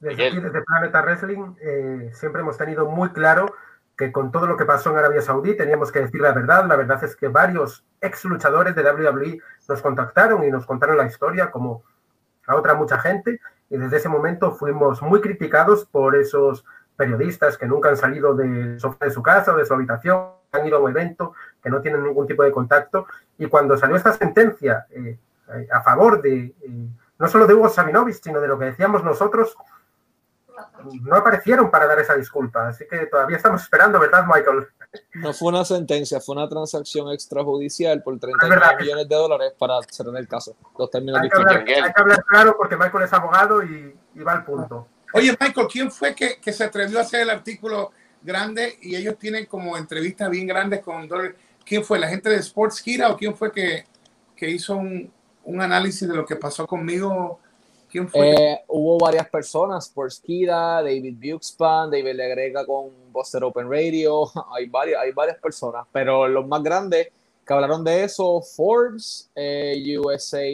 Desde desde Planeta Wrestling, eh, siempre hemos tenido muy claro que con todo lo que pasó en Arabia Saudí teníamos que decir la verdad. La verdad es que varios ex luchadores de WWE nos contactaron y nos contaron la historia, como a otra mucha gente. Y desde ese momento fuimos muy criticados por esos periodistas que nunca han salido de, su casa o de su habitación, han ido a un evento, que no tienen ningún tipo de contacto. Y cuando salió esta sentencia eh, a favor de, eh, no solo de Hugo Sabinovich, sino de lo que decíamos nosotros, no aparecieron para dar esa disculpa. Así que todavía estamos esperando, ¿verdad, Michael? No fue una sentencia, fue una transacción extrajudicial por 30 millones de dólares para cerrar el caso. Los términos hay, que hablar, hay que hablar claro porque Michael es abogado y, va al punto. Oye, Michael, ¿quién fue que, que, se atrevió a hacer el artículo grande y ellos tienen como entrevistas bien grandes con ¿Quién fue? ¿La gente de Sports Gira o quién fue que, que hizo un, un análisis de lo que pasó conmigo? ¿Quién fue? Eh, hubo varias personas, Sportskida, David Buxpan, David Legrega con Buster Open Radio, hay varias, hay varias personas, pero los más grandes que hablaron de eso, Forbes, eh, USA,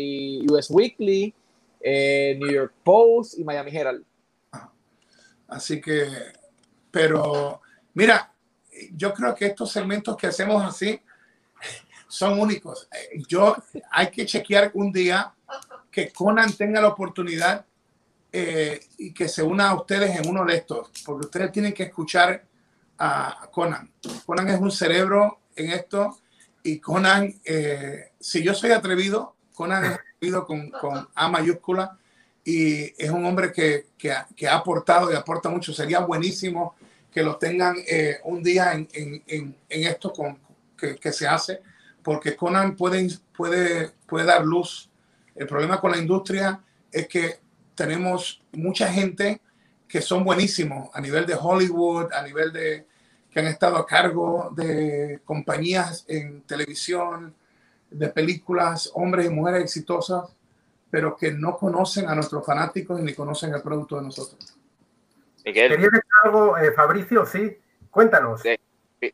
US Weekly, eh, New York Post y Miami Herald. Así que, pero mira, yo creo que estos segmentos que hacemos así son únicos. Yo hay que chequear un día que Conan tenga la oportunidad eh, y que se una a ustedes en uno de estos, porque ustedes tienen que escuchar a Conan. Conan es un cerebro en esto y Conan, eh, si yo soy atrevido, Conan es atrevido con, con A mayúscula y es un hombre que, que, ha aportado y aporta mucho. Sería buenísimo que lo tengan eh, un día en, en, en, esto con, que, que se hace porque Conan puede, puede, puede dar luz. El problema con la industria es que tenemos mucha gente que son buenísimos a nivel de Hollywood, a nivel de que han estado a cargo de compañías en televisión, de películas, hombres y mujeres exitosas, pero que no conocen a nuestros fanáticos ni conocen el producto de nosotros. Miguel. ¿Quería decir algo, eh, Fabricio? Sí, cuéntanos.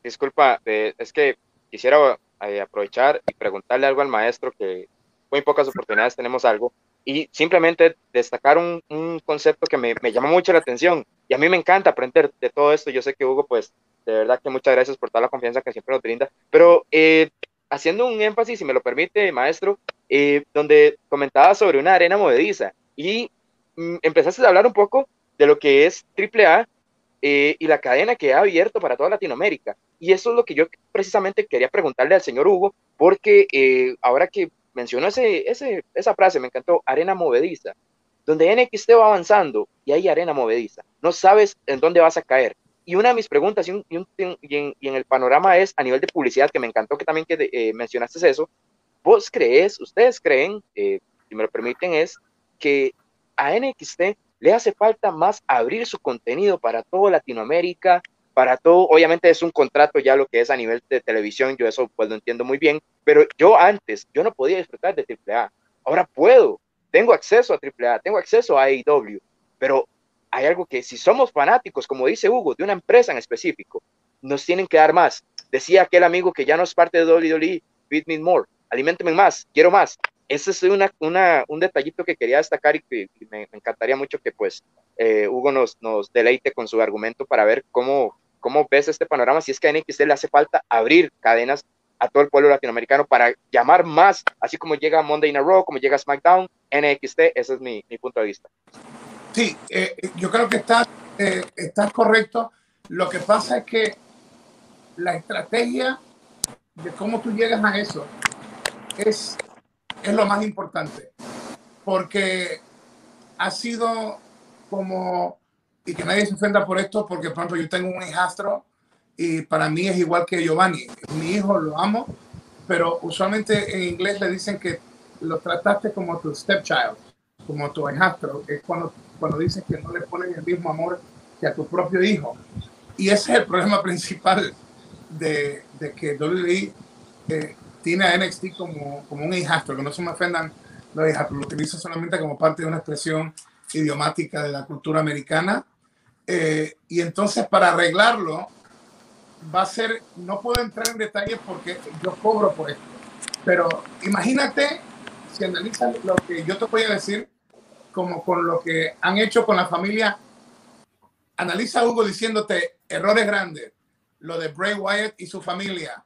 disculpa, eh, es que quisiera eh, aprovechar y preguntarle algo al maestro, que muy pocas oportunidades tenemos algo, y simplemente destacar un, un concepto que me, me, llama mucho la atención. Y a mí me encanta aprender de todo esto. Yo sé que Hugo, pues, de verdad que muchas gracias por toda la confianza que siempre nos brinda. Pero eh, haciendo un énfasis, si me lo permite, maestro, eh, donde comentaba sobre una arena movediza y mm, empezaste a hablar un poco de lo que es AAA eh, y la cadena que ha abierto para toda Latinoamérica. Y eso es lo que yo precisamente quería preguntarle al señor Hugo, porque eh, ahora que mencionó ese, esa frase, me encantó, arena movediza, donde NXT va avanzando y hay arena movediza, no sabes en dónde vas a caer. Y una de mis preguntas y, en, y en, el panorama es a nivel de publicidad, que me encantó que también que, eh, mencionaste eso, vos crees, ustedes creen, si me lo permiten, es que a NXT le hace falta más abrir su contenido para toda Latinoamérica, para todo, obviamente es un contrato ya lo que es a nivel de televisión, yo eso pues lo entiendo muy bien, pero yo antes, yo no podía disfrutar de AAA, ahora puedo, tengo acceso a AAA, tengo acceso a AEW, pero hay algo que si somos fanáticos, como dice Hugo, de una empresa en específico, nos tienen que dar más. Decía aquel amigo que ya no es parte de WWE, feed me more, alimenteme más, quiero más ese es una, una, un detallito que quería destacar y me, encantaría mucho que pues eh, Hugo nos, nos deleite con su argumento para ver cómo, cómo ves este panorama, si es que a NXT le hace falta abrir cadenas a todo el pueblo latinoamericano para llamar más, así como llega Monday Night Raw, como llega SmackDown, NXT, ese es mi, mi punto de vista. Sí, eh, yo creo que estás, eh, estás correcto. Lo que pasa es que la estrategia de cómo tú llegas a eso es es lo más importante, porque ha sido como, y que nadie se ofenda por esto, porque pronto yo tengo un hijastro y para mí es igual que Giovanni, mi hijo lo amo, pero usualmente en inglés le dicen que lo trataste como tu stepchild, como tu hijastro, es cuando, cuando dicen que no le ponen el mismo amor que a tu propio hijo. Y ese es el problema principal de, de que WWE eh, tiene a NXT como, como un hijastro, que no se me ofendan los hijastros, lo utilizo solamente como parte de una expresión idiomática de la cultura americana. Eh, y entonces para arreglarlo va a ser, no puedo entrar en detalles porque yo cobro por esto, pero imagínate si analizas lo que yo te voy a decir como con lo que han hecho con la familia. Analiza Hugo diciéndote errores grandes, lo de Bray Wyatt y su familia,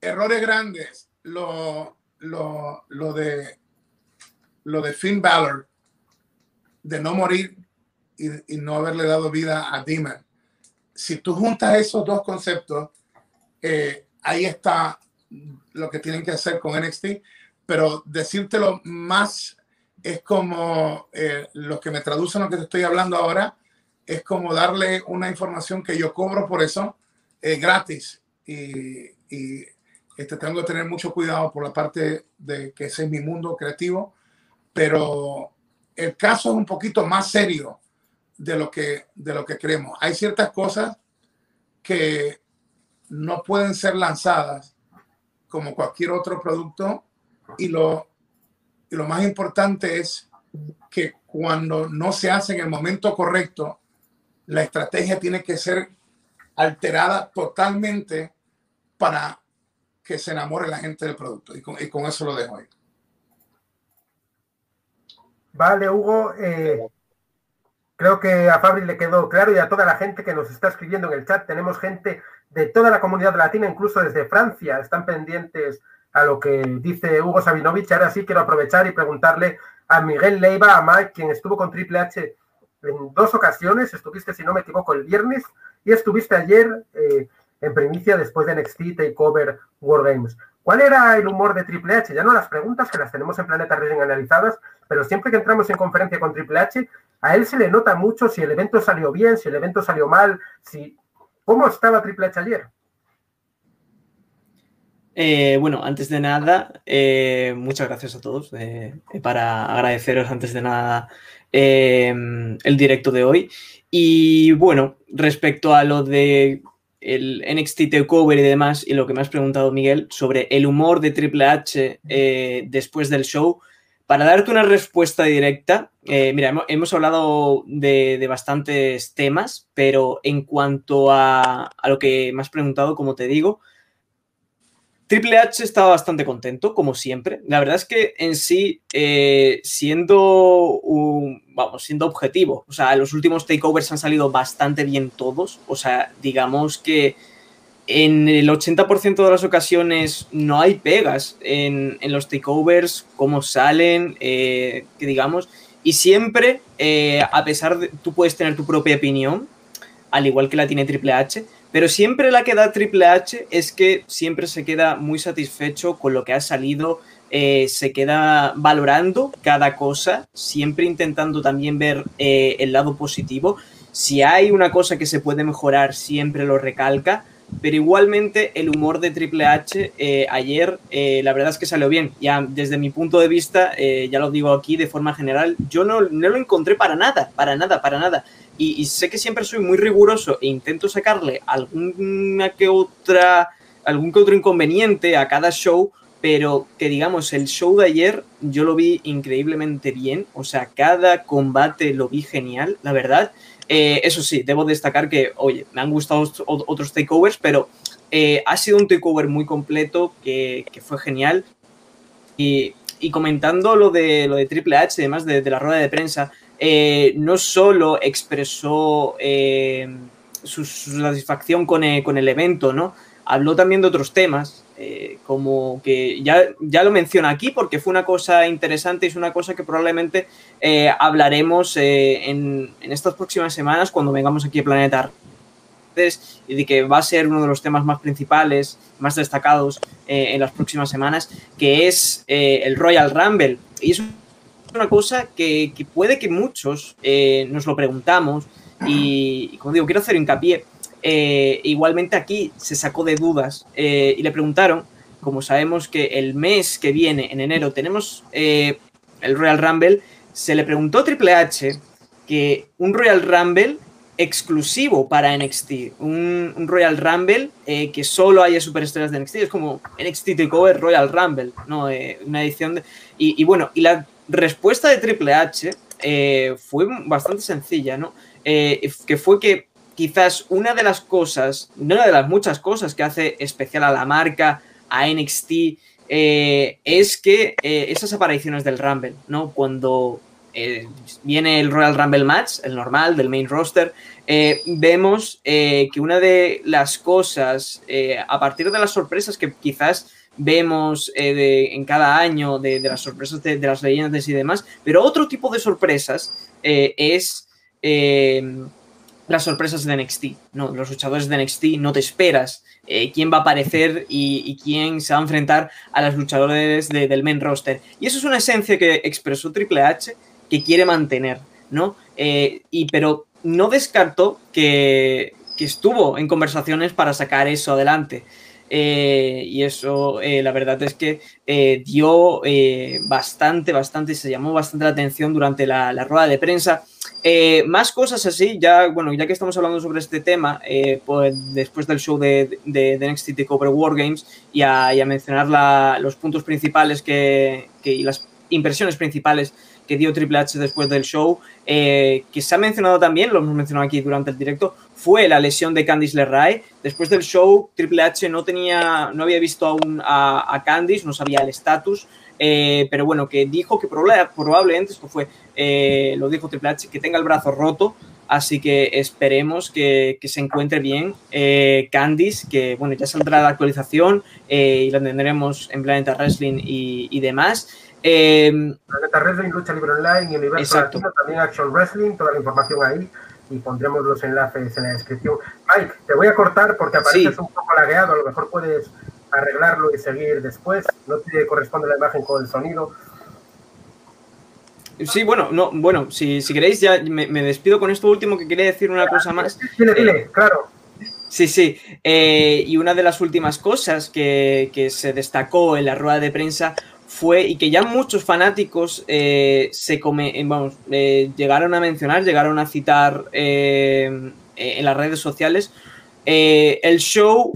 errores grandes, lo, lo, lo de lo de Finn Balor, de no morir y, y, no haberle dado vida a Demon. Si tú juntas esos dos conceptos, eh, ahí está lo que tienen que hacer con NXT, pero decírtelo más es como eh, lo que me traducen lo que te estoy hablando ahora, es como darle una información que yo cobro por eso eh, gratis. Y, y este, tengo que tener mucho cuidado por la parte de que ese es mi mundo creativo, pero el caso es un poquito más serio de lo que, de lo que creemos. Hay ciertas cosas que no pueden ser lanzadas como cualquier otro producto y lo, y lo más importante es que cuando no se hace en el momento correcto, la estrategia tiene que ser alterada totalmente para que se enamore la gente del producto. Y con, y con eso lo dejo ahí. Vale, Hugo. Eh, creo que a Fabri le quedó claro y a toda la gente que nos está escribiendo en el chat. Tenemos gente de toda la comunidad latina, incluso desde Francia. Están pendientes a lo que dice Hugo Sabinovich. Ahora sí quiero aprovechar y preguntarle a Miguel Leiva, a Mike, quien estuvo con Triple H en dos ocasiones. Estuviste, si no me equivoco, el viernes y estuviste ayer eh, en primicia después de NXT Takeover War Games. ¿Cuál era el humor de Triple H? Ya no las preguntas que las tenemos en Planeta Wrestling analizadas, pero siempre que entramos en conferencia con Triple H, a él se le nota mucho si el evento salió bien, si el evento salió mal, si ¿cómo estaba Triple H ayer? Eh, bueno, antes de nada, eh, muchas gracias a todos eh, para agradeceros antes de nada el directo de hoy. Y bueno, respecto a lo de el NXT Takeover y demás, y lo que me has preguntado, Miguel, sobre el humor de Triple H eh, después del show, para darte una respuesta directa, eh, mira, hemos, hemos hablado de, de, bastantes temas, pero en cuanto a, a, lo que me has preguntado, como te digo, Triple H estaba bastante contento, como siempre. La verdad es que en sí, eh, siendo vamos, siendo objetivo, o sea, los últimos takeovers han salido bastante bien todos. O sea, digamos que en el 80% de las ocasiones no hay pegas en, en los takeovers, cómo salen, eh, que digamos. Y siempre, eh, a pesar de, tú puedes tener tu propia opinión, al igual que la tiene Triple H, pero siempre la que da Triple H es que siempre se queda muy satisfecho con lo que ha salido, eh, se queda valorando cada cosa, siempre intentando también ver eh, el lado positivo. Si hay una cosa que se puede mejorar, siempre lo recalca. Pero igualmente el humor de Triple H eh, ayer, eh, la verdad es que salió bien. Ya desde mi punto de vista, ya lo digo aquí de forma general, yo no, no lo encontré para nada, para nada, para nada. Y, y, sé que siempre soy muy riguroso e intento sacarle alguna que otra, algún que otro inconveniente a cada show, pero que digamos, el show de ayer yo lo vi increíblemente bien, o sea, cada combate lo vi genial, la verdad. Eh, eso sí, debo destacar que, oye, me han gustado otros takeovers, pero eh, ha sido un takeover muy completo que, que fue genial. Y, y, comentando lo de, lo de Triple H, además de, de la rueda de prensa, eh, no solo expresó eh, su, satisfacción con el, con el, evento, ¿no? Habló también de otros temas, eh, como que ya, ya lo menciona aquí porque fue una cosa interesante y es una cosa que probablemente eh, hablaremos eh, en, en, estas próximas semanas cuando vengamos aquí a Planeta y de que va a ser uno de los temas más principales, más destacados en las próximas semanas, que es el Royal Rumble. Y es una cosa que, que puede que muchos eh, nos lo preguntamos y, y, como digo, quiero hacer hincapié. Eh, igualmente aquí se sacó de dudas eh, y le preguntaron como sabemos que el mes que viene, en enero, tenemos el Royal Rumble, se le preguntó a Triple H que un Royal Rumble exclusivo para NXT, un, Royal Rumble que solo haya superestrellas de NXT, es como NXT Takeover Royal Rumble, ¿no? Una edición de... Y, bueno, y la respuesta de Triple H eh, fue bastante sencilla, ¿no? que fue que quizás una de las cosas, una de las muchas cosas que hace especial a la marca, a NXT, es que esas apariciones del Rumble, ¿no? Cuando eh, viene el Royal Rumble Match, el normal del main roster, eh, vemos eh, que una de las cosas, a partir de las sorpresas que quizás vemos en cada año, de, las sorpresas de, las leyendas y demás, pero otro tipo de sorpresas es las sorpresas de NXT, ¿no? Los luchadores de NXT no te esperas quién va a aparecer y, quién se va a enfrentar a los luchadores del main roster. Y eso es una esencia que expresó Triple H que quiere mantener, ¿no? Eh, y, pero no descartó que, estuvo en conversaciones para sacar eso adelante. Eh, y eso, eh, la verdad es que dio bastante, bastante, se llamó bastante la atención durante la, rueda de prensa. más cosas así, ya, bueno, ya que estamos hablando sobre este tema, pues después del show de, de, de NXT TakeOver Wargames y a, y a mencionar los puntos principales que, que, y las impresiones principales que dio Triple H después del show, eh, que se ha mencionado también, lo hemos mencionado aquí durante el directo, fue la lesión de Candice LeRae. Después del show, Triple H no tenía, no había visto aún a, Candice, no sabía el estatus, eh, pero bueno, que dijo que probablemente, esto fue, eh, lo dijo Triple H, que tenga el brazo roto, así que esperemos que, se encuentre bien Candice, que bueno, ya saldrá la actualización y la tendremos en Planeta Wrestling y, y demás. Eh, Planeta Wrestling, Lucha Libre Online y Universo Latino, también Action Wrestling, toda la información ahí y pondremos los enlaces en la descripción. Mike, te voy a cortar porque apareces un poco lagueado, a lo mejor puedes arreglarlo y seguir después. No te corresponde la imagen con el sonido. Sí, bueno, no, bueno, si, si queréis ya me, despido con esto último que quería decir una cosa más. Dile, dile, eh, claro. Sí, sí. Eh, y una de las últimas cosas que, que, se destacó en la rueda de prensa fue y que ya muchos fanáticos eh, se eh, eh, llegaron a mencionar, llegaron a citar en las redes sociales. el show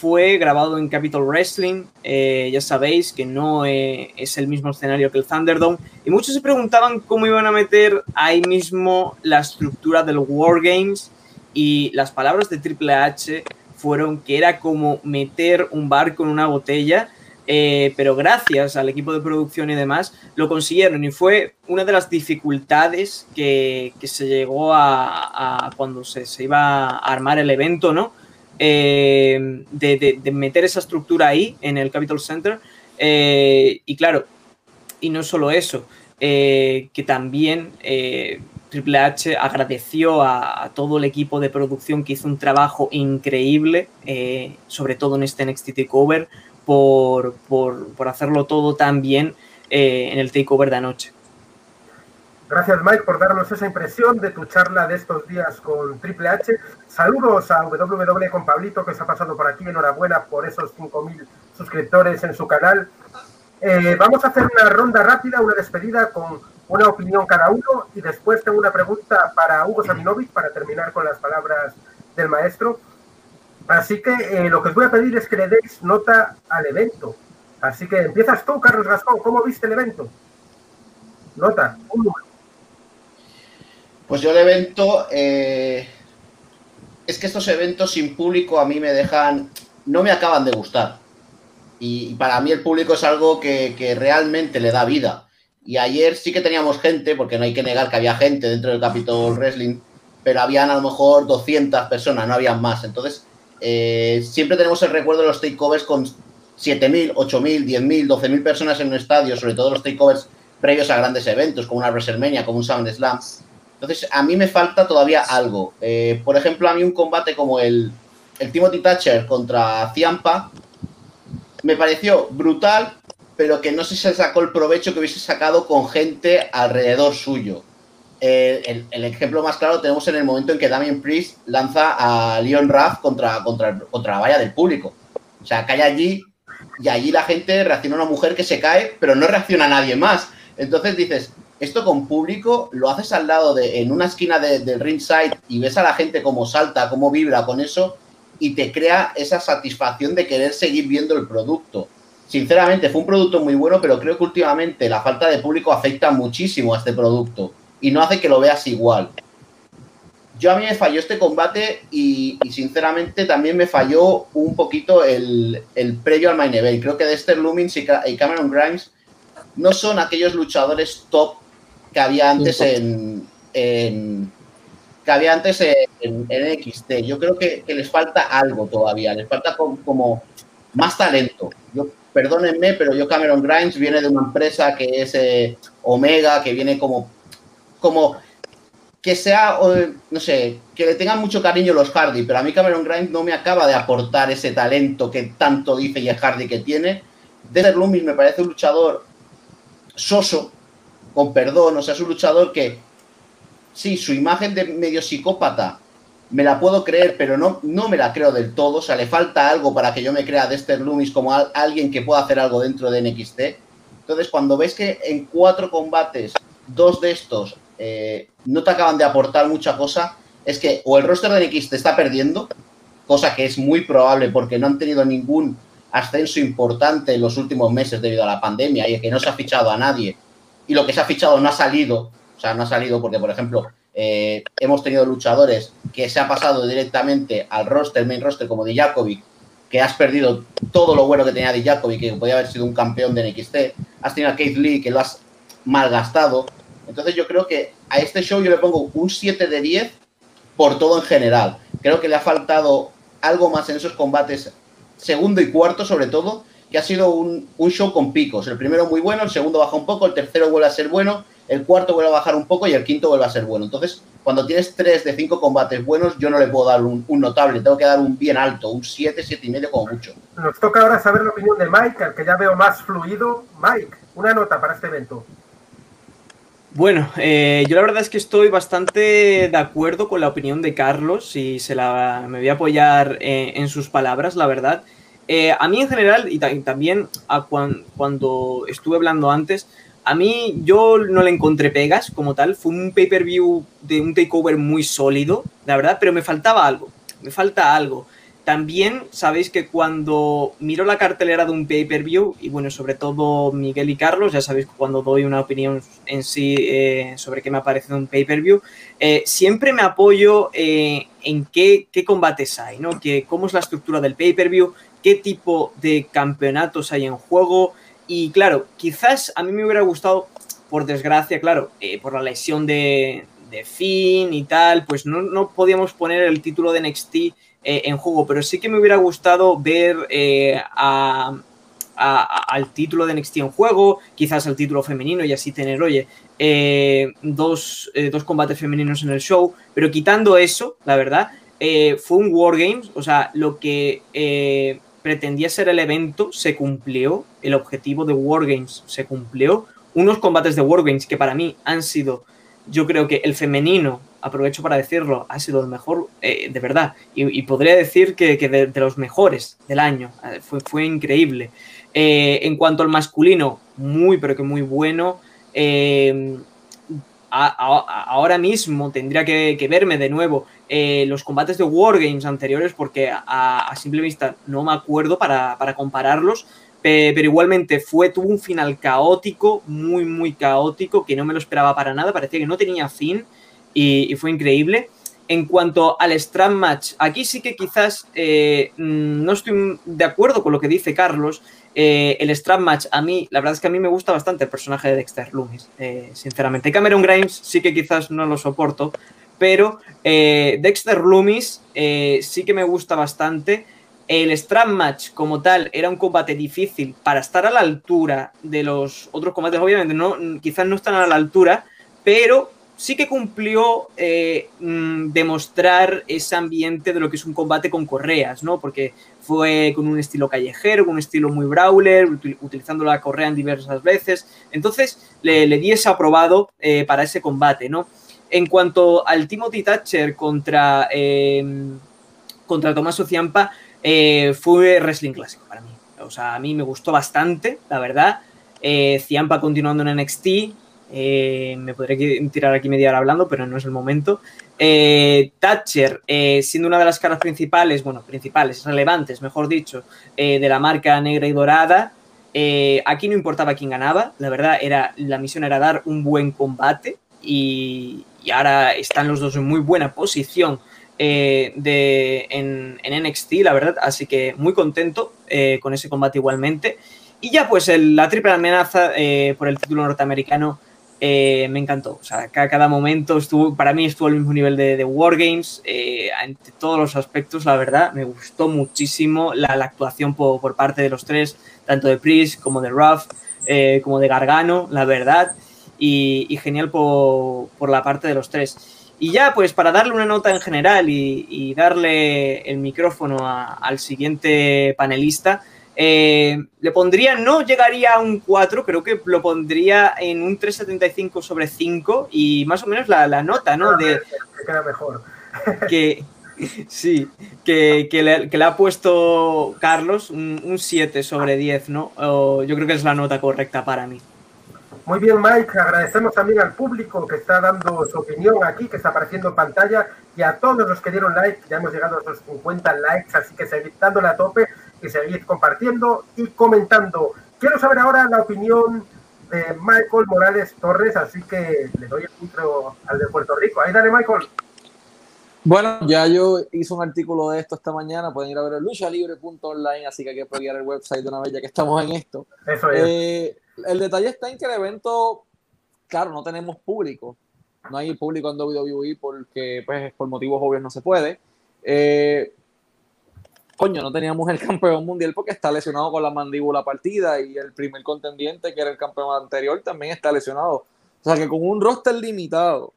fue grabado en Capital Wrestling, ya sabéis que no es el mismo escenario que el Thunderdome, y muchos se preguntaban cómo iban a meter ahí mismo la estructura del Wargames y las palabras de Triple H fueron que era como meter un barco en una botella eh, pero gracias al equipo de producción y demás lo consiguieron y fue una de las dificultades que, se llegó a, cuando se, iba a armar el evento, ¿no? Eh, de, meter esa estructura ahí en el Capital Center eh, y claro, y no solo eso, que también Triple H agradeció a, a, todo el equipo de producción que hizo un trabajo increíble, sobre todo en este NXT Takeover, por, por, hacerlo todo tan bien eh, en el takeover de anoche. Gracias Mike por darnos esa impresión de tu charla de estos días con Triple H. Saludos a WW con Pablito que se ha pasado por aquí. Enhorabuena por esos 5.000 suscriptores en su canal. Eh, vamos a hacer una ronda rápida, una despedida con una opinión cada uno y después tengo una pregunta para Hugo Sabinovic para terminar con las palabras del maestro. Así que eh, lo que os voy a pedir es que le deis nota al evento. Así que empiezas tú, Carlos Gascón. ¿Cómo viste el evento? Nota, un. Pues yo el evento, eh, es que estos eventos sin público a mí me dejan, no me acaban de gustar. Y, para mí el público es algo que, que, realmente le da vida. Y ayer sí que teníamos gente, porque no hay que negar que había gente dentro del Capitol Wrestling, pero habían a lo mejor 200 personas, no habían más. Entonces, eh, siempre tenemos el recuerdo de los takeovers con 7.000, 8.000, 10.000, 12.000 personas en un estadio, sobre todo los takeovers previos a grandes eventos, como una WrestleMania, como un SummerSlam. Entonces, a mí me falta todavía algo. Eh, por ejemplo, a mí un combate como el, el Timothy Thatcher contra Ciampa me pareció brutal, pero que no se sacó el provecho que hubiese sacado con gente alrededor suyo. El, ejemplo más claro tenemos en el momento en que Damien Priest lanza a Leon contra, contra, contra la valla del público. O sea, cae allí y allí la gente reacciona a una mujer que se cae, pero no reacciona a nadie más. Entonces dices, esto con público lo haces al lado de, en una esquina del ringside y ves a la gente cómo salta, cómo vibra con eso y te crea esa satisfacción de querer seguir viendo el producto. Sinceramente, fue un producto muy bueno, pero creo que últimamente la falta de público afecta muchísimo a este producto y no hace que lo veas igual. Yo a mí me falló este combate y, sinceramente también me falló un poquito el, previo al main event. Creo que Dexter Lumins y, Cameron Grimes no son aquellos luchadores top que había antes en, que había antes en, NXT. Yo creo que, les falta algo todavía, les falta como, más talento. Yo, perdónenme, pero yo Cameron Grimes viene de una empresa que es eh, Omega, que viene como, como que sea, no sé, que le tengan mucho cariño los Hardy, pero a mí Cameron Grimes no me acaba de aportar ese talento que tanto dice Jeff Hardy que tiene. Desde Loomis me parece un luchador soso, con perdón, o sea, es un luchador que, sí, su imagen de medio psicópata me la puedo creer, pero no, no me la creo del todo, o sea, le falta algo para que yo me crea Dexter Loomis como alguien que pueda hacer algo dentro de NXT. Entonces, cuando ves que en cuatro combates, dos de estos eh, no te acaban de aportar mucha cosa, es que o el roster de NX te está perdiendo, cosa que es muy probable porque no han tenido ningún ascenso importante en los últimos meses debido a la pandemia y que no se ha fichado a nadie. Y lo que se ha fichado no ha salido, o sea, no ha salido porque, por ejemplo, eh, hemos tenido luchadores que se ha pasado directamente al roster, main roster como Dijakovic, que has perdido todo lo bueno que tenía Dijakovic, que podía haber sido un campeón de NXT, has tenido a Keith Lee, que lo has malgastado, entonces yo creo que a este show yo le pongo un 7 de 10 por todo en general. Creo que le ha faltado algo más en esos combates, segundo y cuarto sobre todo, que ha sido un, show con picos. El primero muy bueno, el segundo baja un poco, el tercero vuelve a ser bueno, el cuarto vuelve a bajar un poco y el quinto vuelve a ser bueno. Entonces, cuando tienes tres de cinco combates buenos, yo no le puedo dar un, notable, tengo que dar un bien alto, un 7, 7 y medio como mucho. Nos toca ahora saber la opinión de Mike, al que ya veo más fluido. Mike, una nota para este evento. Bueno, eh, yo la verdad es que estoy bastante de acuerdo con la opinión de Carlos y se la, me voy a apoyar eh, en sus palabras, la verdad. Eh, a mí en general, y, también cuando estuve hablando antes, a mí yo no le encontré pegas como tal, fue un pay-per-view de un takeover muy sólido, la verdad, pero me faltaba algo, me falta algo. También sabéis que cuando miro la cartelera de un pay-per-view, y bueno, sobre todo Miguel y Carlos, ya sabéis que cuando doy una opinión en sí eh, sobre qué me ha parecido un pay-per-view, eh, siempre me apoyo eh, en qué, qué, combates hay, ¿no? Que, cómo es la estructura del pay-per-view, qué tipo de campeonatos hay en juego. Y claro, quizás a mí me hubiera gustado, por desgracia, claro, por la lesión de, de Finn y tal, pues no, no podíamos poner el título de NXT eh, en juego, pero sí que me hubiera gustado ver eh, al título de NXT en juego, quizás al título femenino y así tener, oye, eh, dos, combates femeninos en el show, pero quitando eso, la verdad, fue un Wargames, o sea, lo que pretendía ser el evento se cumplió, el objetivo de Wargames se cumplió, unos combates de Wargames que para mí han sido, yo creo que el femenino aprovecho para decirlo, ha sido el mejor, eh, de verdad, y, podría decir que, de, los mejores del año, eh, fue, fue increíble. Eh, en cuanto al masculino, muy, pero que muy bueno. ahora mismo tendría que, verme de nuevo los combates de Wargames anteriores porque a, simple vista no me acuerdo para, compararlos, pero igualmente fue, tuvo un final caótico, muy, muy caótico, que no me lo esperaba para nada, parecía que no tenía fin y, fue increíble. En cuanto al Strand Match, aquí sí que quizás eh, mm, no estoy de acuerdo con lo que dice Carlos. Eh, el Strand Match, a mí, la verdad es que a mí me gusta bastante el personaje de Dexter Loomis, eh, sinceramente. Cameron Grimes sí que quizás no lo soporto, pero Dexter Loomis sí que me gusta bastante. El Strand Match como tal era un combate difícil para estar a la altura de los otros combates, obviamente no, quizás no están a la altura, pero sí que cumplió eh, mm, demostrar ese ambiente de lo que es un combate con correas, ¿no? Porque fue con un estilo callejero, con un estilo muy brawler, utilizando la correa en diversas veces. Entonces le, le di ese aprobado eh, para ese combate, ¿no? En cuanto al Timothy Thatcher contra, eh, contra Ciampa, fue wrestling clásico para mí. o sea, a mí me gustó bastante, la verdad. Eh, Ciampa continuando en NXT, eh, me podré tirar aquí media hora hablando, pero no es el momento. Eh, Thatcher, eh, siendo una de las caras principales, bueno, principales, relevantes, mejor dicho, eh, de la marca negra y dorada, aquí no importaba quién ganaba, la verdad, era, la misión era dar un buen combate y, ahora están los dos en muy buena posición de, en, NXT, la verdad, así que muy contento con ese combate igualmente. Y ya pues la triple amenaza por el título norteamericano eh, me encantó. O sea, cada, cada, momento estuvo, para mí estuvo al mismo nivel de, de Wargames, eh, todos los aspectos, la verdad, me gustó muchísimo la, la actuación por, por, parte de los tres, tanto de Priest como de Ruff, eh, como de Gargano, la verdad, y, y genial por, por, la parte de los tres. Y ya, pues para darle una nota en general y, y darle el micrófono a, al siguiente panelista, eh, le pondría, no llegaría a un 4, creo que lo pondría en un 3,75 sobre 5 y más o menos la, la nota, ¿no? De, queda mejor. Que, sí, que, que, le, que, le, ha puesto Carlos un, un 7 sobre 10, ¿no? O yo creo que es la nota correcta para mí. Muy bien, Mike. Agradecemos también al público que está dando su opinión aquí, que está apareciendo en pantalla, y a todos los que dieron like. Ya hemos llegado a esos 50 likes, así que seguid dándole a tope y seguid compartiendo y comentando. Quiero saber ahora la opinión de Michael Morales Torres, así que le doy el intro al de Puerto Rico. Ahí dale, Michael. Bueno, ya yo hice un artículo de esto esta mañana, pueden ir a ver el luchalibre.online, así que hay que probar el website de una vez ya que estamos en esto. Eso es. Eh, el detalle está en que el evento, claro, no tenemos público, no hay público en WWE porque pues por motivos obvios no se puede. Eh, coño, no teníamos el campeón mundial porque está lesionado con la mandíbula partida y el primer contendiente, que era el campeón anterior, también está lesionado. O sea que con un roster limitado,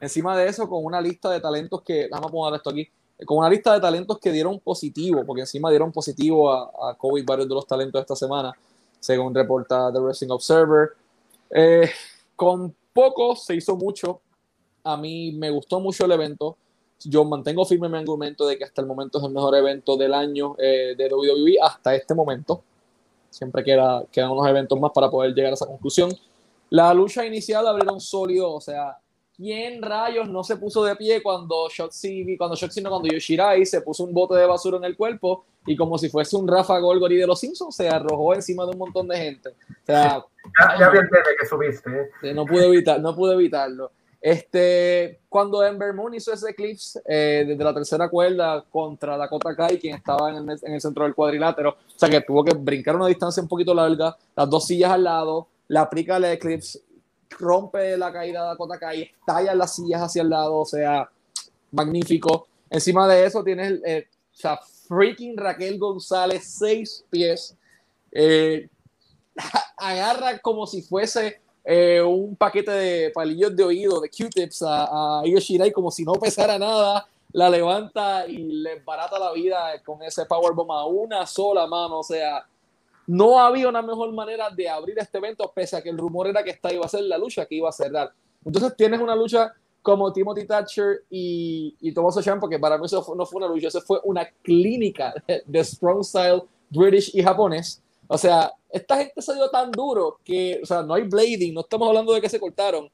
encima de eso, con una lista de talentos que, vamos a poner esto aquí, con una lista de talentos que dieron positivo, porque encima dieron positivo a, a COVID varios de los talentos de esta semana, según reporta The Wrestling Observer. Eh, con poco se hizo mucho. A mí me gustó mucho el evento yo mantengo firme mi argumento de que hasta el momento es el mejor evento del año eh, de WWE hasta este momento. Siempre queda, quedan unos eventos más para poder llegar a esa conclusión. La lucha inicial abrieron sólido, o sea, ¿quién rayos no se puso de pie cuando Shotzi, cuando Shotzi no, cuando Yoshirai se puso un bote de basura en el cuerpo y como si fuese un Rafa Golgori de los Simpsons se arrojó encima de un montón de gente? O sea, ya, ya vi el que subiste. ¿eh? No pude evitar, no pude evitarlo. Este, cuando Ember Moon hizo ese eclipse eh, desde la tercera cuerda contra Dakota Kai, quien estaba en el, en el, centro del cuadrilátero, o sea que tuvo que brincar una distancia un poquito larga, las dos sillas al lado, la aplica el eclipse, rompe la caída de Dakota Kai, estalla las sillas hacia el lado, o sea, magnífico. Encima de eso tienes, eh, o sea, freaking Raquel González, seis pies, eh, agarra como si fuese eh, un paquete de palillos de oído, de Q-tips a, a Yoshirai como si no pesara nada, la levanta y le barata la vida con ese powerbomb a una sola mano, o sea, no había una mejor manera de abrir este evento, pese a que el rumor era que esta iba a ser la lucha que iba a cerrar. Entonces tienes una lucha como Timothy Thatcher y, y Tommaso Ciampa, porque para mí eso no fue una lucha, eso fue una clínica de strong style british y japonés. O sea, esta gente se dio tan duro que, o sea, no hay blading, no estamos hablando de que se cortaron.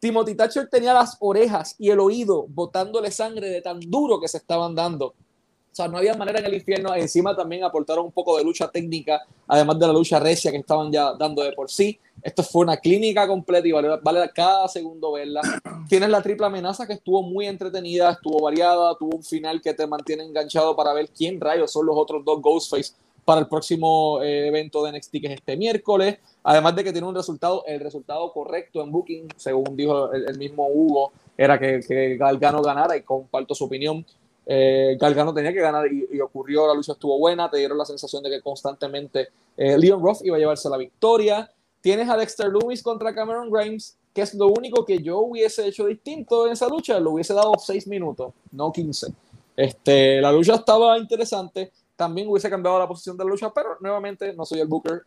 Timothy Thatcher tenía las orejas y el oído botándole sangre de tan duro que se estaban dando. O sea, no había manera en el infierno. Encima también aportaron un poco de lucha técnica, además de la lucha recia que estaban ya dando de por sí. Esto fue una clínica completa y vale, vale cada segundo verla. Tienes la triple amenaza que estuvo muy entretenida, estuvo variada, tuvo un final que te mantiene enganchado para ver quién rayos son los otros dos Ghostface para el próximo eh, evento de NXT que es este miércoles. Además de que tiene un resultado, el resultado correcto en Booking, según dijo el, el mismo Hugo, era que, que, Galgano ganara y comparto su opinión. Eh, Galgano tenía que ganar y, y, ocurrió, la lucha estuvo buena, te dieron la sensación de que constantemente eh, Leon Ruff iba a llevarse la victoria. Tienes a Dexter Loomis contra Cameron Grimes, que es lo único que yo hubiese hecho distinto en esa lucha, lo hubiese dado 6 minutos, no 15. Este, la lucha estaba interesante, también hubiese cambiado la posición de la lucha, pero nuevamente no soy el Booker.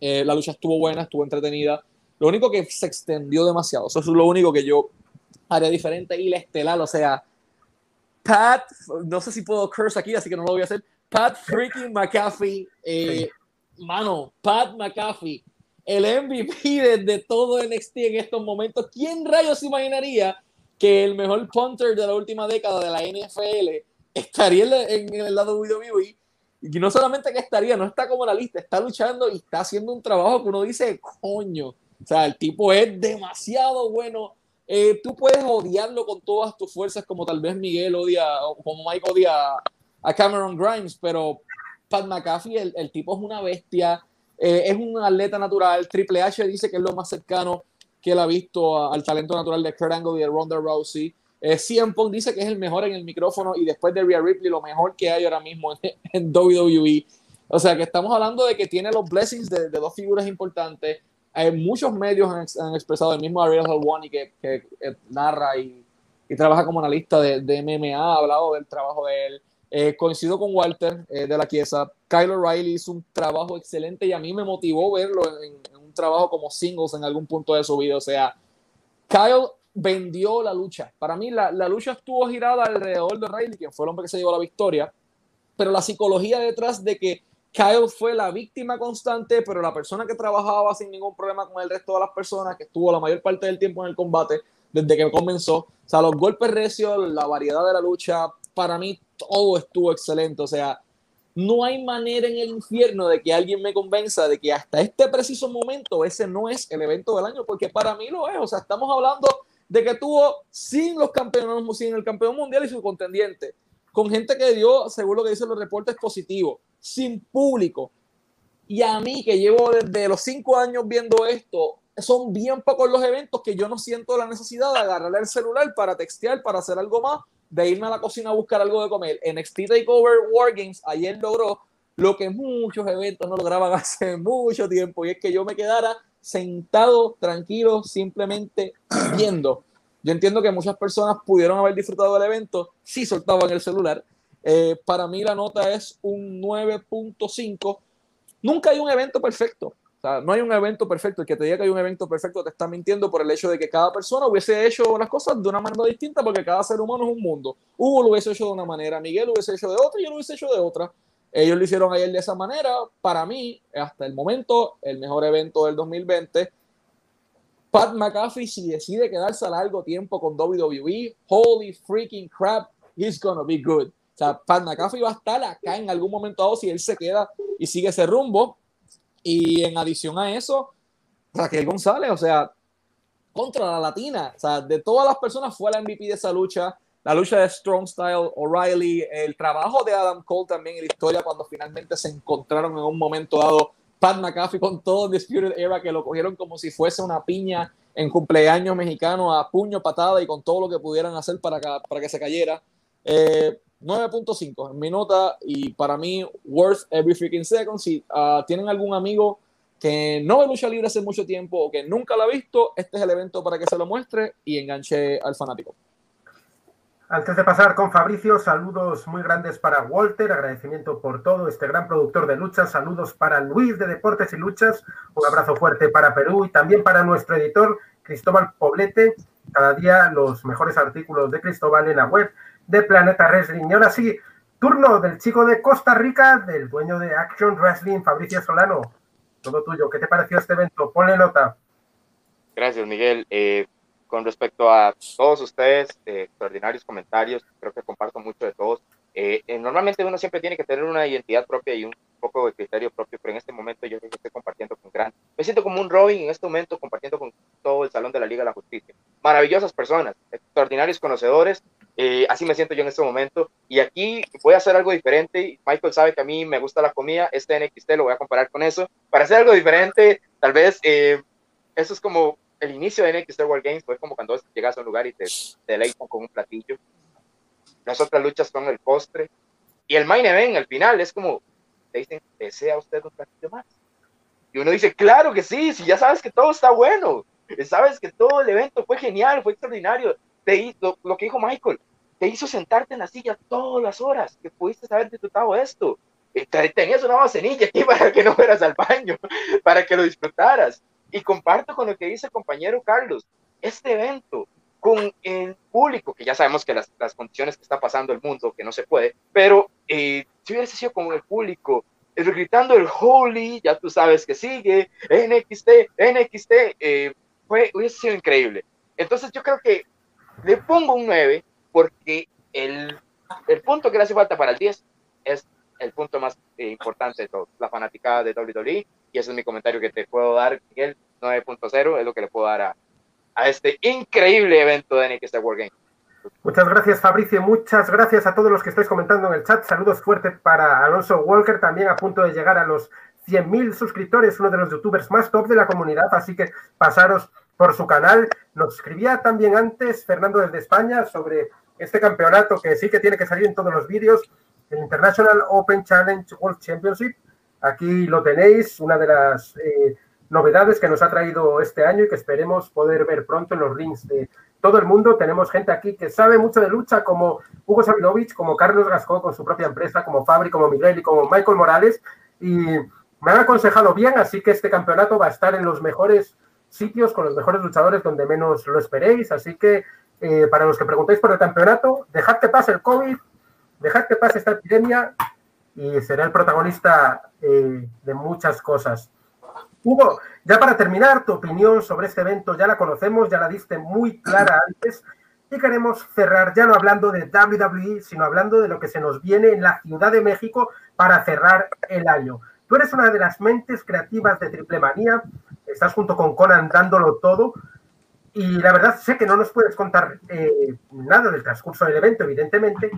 Eh, la lucha estuvo buena, estuvo entretenida. Lo único que se extendió demasiado, eso es lo único que yo haría diferente. Y la estelar, o sea, Pat, no sé si puedo curse aquí, así que no lo voy a hacer. Pat freaking McAfee, eh, mano, Pat McAfee, el MVP de, todo NXT en estos momentos. ¿Quién rayos imaginaría que el mejor punter de la última década de la NFL estaría en, el lado WWE? Y no solamente que estaría, no está como la lista, está luchando y está haciendo un trabajo que uno dice, coño, o sea, el tipo es demasiado bueno. Eh, tú puedes odiarlo con todas tus fuerzas, como tal vez Miguel odia, o como Mike odia a Cameron Grimes, pero Pat McAfee, el, el tipo es una bestia, eh, es un atleta natural. Triple H dice que es lo más cercano que él ha visto al talento natural de Kurt Angle y de Ronda Rousey. Eh, CM Punk dice que es el mejor en el micrófono y después de Rhea Ripley lo mejor que hay ahora mismo en, WWE. O sea que estamos hablando de que tiene los blessings de, dos figuras importantes. Hay muchos medios han, han expresado, el mismo Ariel Helwani que, que, eh, narra y, y, trabaja como analista de, de, MMA, ha hablado del trabajo de él. Eh, coincido con Walter eh, de la Chiesa. Kyle O'Reilly hizo un trabajo excelente y a mí me motivó verlo en, en, un trabajo como singles en algún punto de su vida. O sea, Kyle vendió la lucha. Para mí la, la, lucha estuvo girada alrededor de Riley, quien fue el hombre que se llevó la victoria, pero la psicología detrás de que Kyle fue la víctima constante, pero la persona que trabajaba sin ningún problema con el resto de las personas, que estuvo la mayor parte del tiempo en el combate desde que comenzó. O sea, los golpes recios, la variedad de la lucha, para mí todo estuvo excelente. O sea, no hay manera en el infierno de que alguien me convenza de que hasta este preciso momento ese no es el evento del año, porque para mí lo es. O sea, estamos hablando de que tuvo sin los campeones, sin el campeón mundial y su contendiente, con gente que dio, según lo que dicen los reportes, positivos, sin público. Y a mí, que llevo desde los cinco años viendo esto, son bien pocos los eventos que yo no siento la necesidad de agarrar el celular para textear, para hacer algo más, de irme a la cocina a buscar algo de comer. NXT Takeover Wargames ayer logró lo que muchos eventos no lograban hace mucho tiempo, y es que yo me quedara sentado, tranquilo, simplemente viendo. Yo entiendo que muchas personas pudieron haber disfrutado del evento si soltaban el celular. Eh, para mí la nota es un 9.5. Nunca hay un evento perfecto. O sea, no hay un evento perfecto. El que te diga que hay un evento perfecto te está mintiendo por el hecho de que cada persona hubiese hecho las cosas de una manera distinta porque cada ser humano es un mundo. Hugo lo hubiese hecho de una manera, Miguel lo hubiese hecho de otra y yo lo hubiese hecho de otra. Ellos lo hicieron ayer de esa manera. Para mí, hasta el momento, el mejor evento del 2020. Pat McAfee, si decide quedarse a largo tiempo con WWE, holy freaking crap, he's gonna be good. O sea, Pat McAfee va a estar acá en algún momento dado si él se queda y sigue ese rumbo. Y en adición a eso, Raquel González, o sea, contra la latina, o sea, de todas las personas fue la MVP de esa lucha la lucha de Strong Style, O'Reilly, el trabajo de Adam Cole también en la historia cuando finalmente se encontraron en un momento dado Pat McAfee con todo Disputed Era que lo cogieron como si fuese una piña en cumpleaños mexicano a puño, patada y con todo lo que pudieran hacer para que, se cayera. Eh, 9.5 en mi nota y para mí worth every freaking second. Si uh, tienen algún amigo que no ve lucha libre hace mucho tiempo o que nunca lo ha visto, este es el evento para que se lo muestre y enganche al fanático. Antes de pasar con Fabricio, saludos muy grandes para Walter, agradecimiento por todo, este gran productor de luchas, saludos para Luis de Deportes y Luchas, un abrazo fuerte para Perú y también para nuestro editor Cristóbal Poblete, cada día los mejores artículos de Cristóbal en la web de Planeta Wrestling. Y ahora sí, turno del chico de Costa Rica, del dueño de Action Wrestling, Fabricio Solano, todo tuyo, ¿qué te pareció este evento? Ponle nota. Gracias, Miguel. Eh, con respecto a todos ustedes, eh, extraordinarios comentarios, creo que comparto mucho de todos. Eh, eh, normalmente uno siempre tiene que tener una identidad propia y un poco de criterio propio, pero en este momento yo creo que estoy compartiendo con gran... Me siento como un Robin en este momento compartiendo con todo el Salón de la Liga de la Justicia. Maravillosas personas, extraordinarios conocedores, eh, así me siento yo en este momento. Y aquí voy a hacer algo diferente. Michael sabe que a mí me gusta la comida, este NXT lo voy a comparar con eso. Para hacer algo diferente, tal vez eso es como el inicio de NXT World Games fue como cuando llegas a un lugar y te, te deleitan con un platillo. Las otras luchas son el postre. Y el main event, al final, es como, te dicen, ¿desea usted un platillo más? Y uno dice, claro que sí, si ya sabes que todo está bueno, sabes que todo el evento fue genial, fue extraordinario. Te hizo, lo que dijo Michael, te hizo sentarte en la silla todas las horas que pudiste haber disfrutado esto. Tenías una vasenilla aquí para que no fueras al baño, para que lo disfrutaras. Y comparto con lo que dice el compañero Carlos, este evento con el público, que ya sabemos que las, las condiciones que está pasando el mundo, que no se puede, pero eh, si hubiese sido con el público, gritando el Holy, ya tú sabes que sigue, NXT, NXT, eh, fue, hubiese sido increíble. Entonces yo creo que le pongo un 9 porque el, el punto que le hace falta para el 10 es el punto más eh, importante de todo, la fanaticada de WWE, y ese es mi comentario que te puedo dar, Miguel, 9.0 es lo que le puedo dar a, a este increíble evento de NXT World Game. Muchas gracias Fabricio, muchas gracias a todos los que estáis comentando en el chat. Saludos fuertes para Alonso Walker, también a punto de llegar a los 100.000 suscriptores, uno de los youtubers más top de la comunidad, así que pasaros por su canal. Nos escribía también antes Fernando desde España sobre este campeonato que sí que tiene que salir en todos los vídeos, el International Open Challenge World Championship. Aquí lo tenéis, una de las eh, novedades que nos ha traído este año y que esperemos poder ver pronto en los rings de todo el mundo. Tenemos gente aquí que sabe mucho de lucha, como Hugo Sabinovich, como Carlos Gascó con su propia empresa, como Fabri, como Miguel y como Michael Morales. Y me han aconsejado bien, así que este campeonato va a estar en los mejores sitios, con los mejores luchadores donde menos lo esperéis. Así que eh, para los que preguntéis por el campeonato, dejad que pase el COVID, dejad que pase esta epidemia y será el protagonista eh, de muchas cosas. Hugo, ya para terminar, tu opinión sobre este evento ya la conocemos, ya la diste muy clara antes y queremos cerrar ya no hablando de WWE, sino hablando de lo que se nos viene en la Ciudad de México para cerrar el año. Tú eres una de las mentes creativas de Triple Manía, estás junto con Conan dándolo todo y la verdad sé que no nos puedes contar eh, nada del transcurso del evento, evidentemente,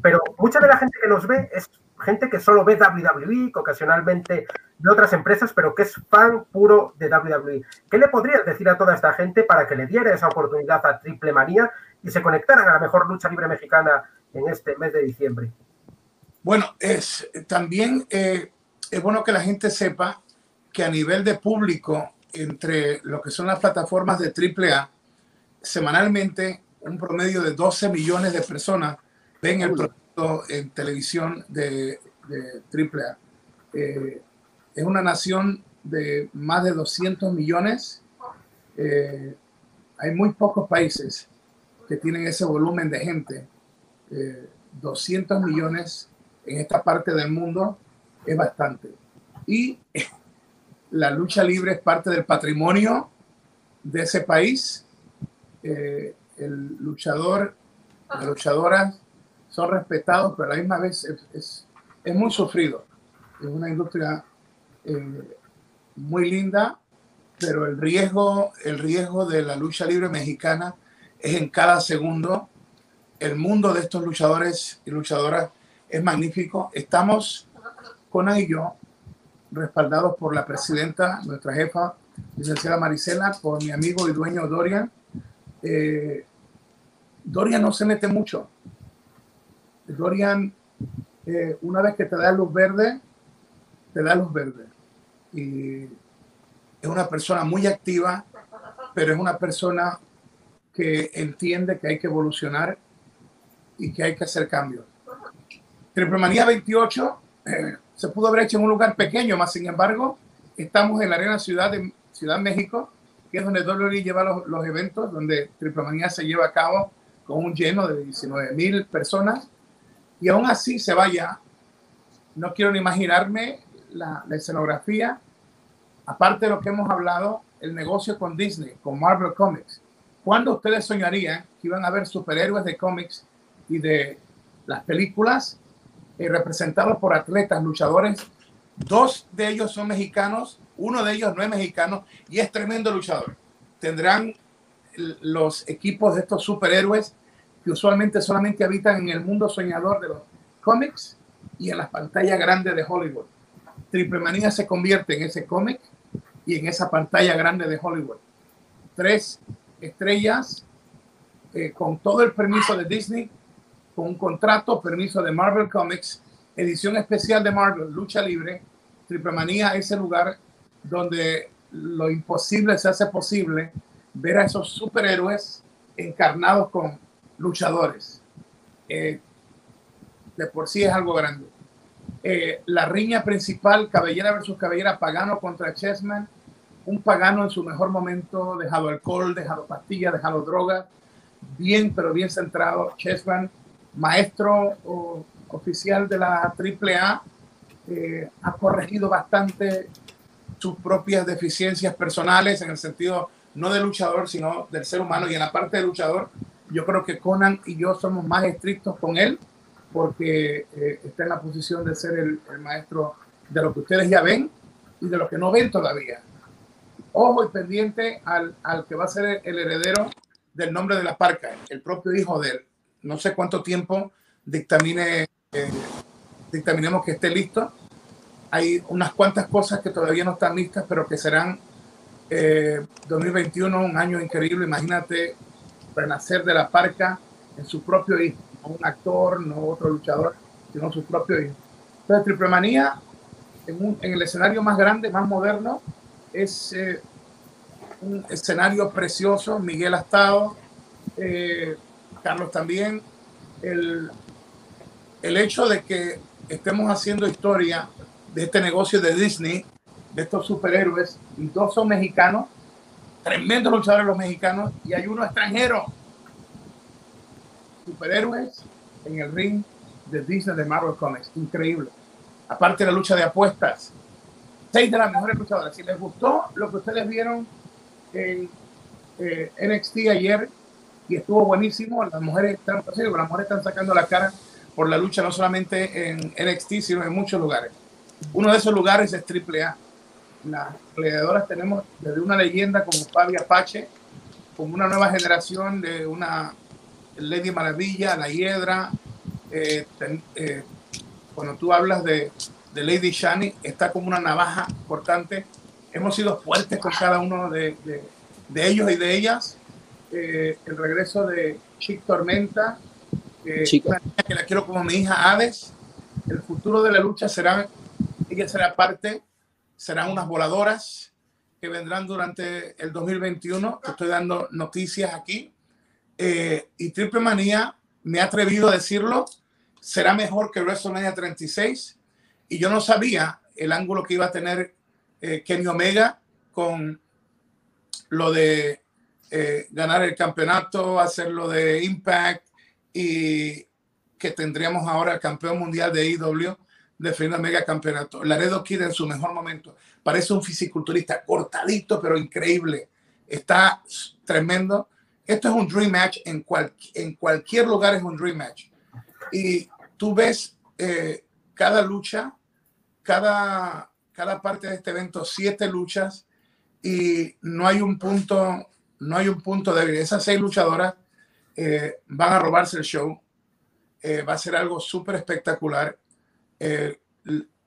pero mucha de la gente que nos ve es gente que solo ve WWE, ocasionalmente de otras empresas, pero que es fan puro de WWE. ¿Qué le podrías decir a toda esta gente para que le diera esa oportunidad a Triple Manía y se conectaran a la mejor lucha libre mexicana en este mes de diciembre? Bueno, es también eh, es bueno que la gente sepa que a nivel de público, entre lo que son las plataformas de AAA, semanalmente un promedio de 12 millones de personas ven el producto en televisión de, de AAA. Eh, es una nación de más de 200 millones. Eh, hay muy pocos países que tienen ese volumen de gente. 200 eh, millones en esta parte del mundo es bastante. Y la lucha libre es parte del patrimonio de ese país. Eh, el luchador, la luchadora son respetados, pero a la misma vez es, es muy sufrido. Es una industria eh, muy linda, pero el riesgo, el riesgo de la lucha libre mexicana es en cada segundo. El mundo de estos luchadores y luchadoras es magnífico. Estamos, con y yo, respaldados por la presidenta, nuestra jefa, licenciada Marisela, por mi amigo y dueño Dorian. Eh, Dorian no se mete mucho. Dorian, eh, una vez que te da luz verde, te da luz verde y es una persona muy activa, pero es una persona que entiende que hay que evolucionar y que hay que hacer cambios. Triplemanía 28 eh, se pudo haber hecho en un lugar pequeño, más sin embargo, estamos en la Arena Ciudad de Ciudad México, que es donde WWE lleva los, los eventos, donde Triplemanía se lleva a cabo con un lleno de 19 mil personas, y aún así se vaya. No quiero ni imaginarme la, escenografía, aparte de lo que hemos hablado, el negocio con Disney, con Marvel Comics. ¿Cuándo ustedes soñarían que iban a ver superhéroes de cómics y de las películas eh, representados por atletas, luchadores? Dos de ellos son mexicanos, uno de ellos no es mexicano y es tremendo luchador. Tendrán los equipos de estos superhéroes que usualmente solamente habitan en el mundo soñador de los cómics y en las pantallas grandes de Hollywood. Triple Manía se convierte en ese cómic y en esa pantalla grande de Hollywood. Tres estrellas eh, con todo el permiso de Disney, con un contrato, permiso de Marvel Comics, edición especial de Marvel, lucha libre. Triple Manía es el lugar donde lo imposible se hace posible, ver a esos superhéroes encarnados con luchadores. Eh, de por sí es algo grande. Eh, la riña principal, Cabellera versus Cabellera, Pagano contra Chessman. Un Pagano en su mejor momento, dejado alcohol, dejado pastillas, dejado drogas, bien, pero bien centrado. Chessman, maestro oficial de la AAA, eh, ha corregido bastante sus propias deficiencias personales en el sentido no del luchador, sino del ser humano. Y en la parte de luchador, yo creo que Conan y yo somos más estrictos con él porque eh, está en la posición de ser el, maestro de lo que ustedes ya ven y de lo que no ven todavía. Ojo y pendiente al, al que va a ser el heredero del nombre de la parca, el propio hijo de él. No sé cuánto tiempo dictamine, eh, dictaminemos que esté listo. Hay unas cuantas cosas que todavía no están listas, pero que serán 2021, eh, un año increíble. Imagínate renacer de la parca en su propio hijo, no un actor, no otro luchador, sino su propio hijo. Entonces, Triple Manía, en, el escenario más grande, más moderno, es eh, un escenario precioso. Miguel ha estado, eh, Carlos también. El, el hecho de que estemos haciendo historia de este negocio de Disney, de estos superhéroes, y dos son mexicanos, tremendos luchadores los mexicanos, y hay uno extranjero. Superhéroes en el ring de Disney de Marvel Comics. Increíble. Aparte de la lucha de apuestas. Seis de las mejores luchadoras. Si les gustó lo que ustedes vieron en eh, NXT ayer y estuvo buenísimo, las mujeres están, las mujeres están sacando la cara por la lucha no solamente en NXT, sino en muchos lugares. Uno de esos lugares es AAA. Las peleadoras tenemos desde una leyenda como Fabi Apache, como una nueva generación de una Lady Maravilla, la Hiedra. Eh, eh, cuando tú hablas de, de, Lady Shani, está como una navaja cortante. Hemos sido fuertes con cada uno de, de, ellos y de ellas. Eh, el regreso de Chic Tormenta, una que la quiero como mi hija Hades. El futuro de la lucha será, ella será parte, serán unas voladoras que vendrán durante el 2021. Estoy dando noticias aquí. Eh, y Triple Manía, me ha atrevido a decirlo, será mejor que WrestleMania 36. Y yo no sabía el ángulo que iba a tener eh, Kenny Omega con lo de eh, ganar el campeonato, hacer lo de Impact, y que tendríamos ahora el campeón mundial de IW defendiendo el mega campeonato. Laredo Kid en su mejor momento. Parece un fisiculturista cortadito, pero increíble. Está tremendo. Esto es un dream match. En, cual, en cualquier lugar es un dream match. Y tú ves eh, cada lucha, cada, cada parte de este evento, siete luchas y no hay un punto, no hay un punto débil. Esas seis luchadoras eh, van a robarse el show. Eh, va a ser algo súper espectacular. Eh,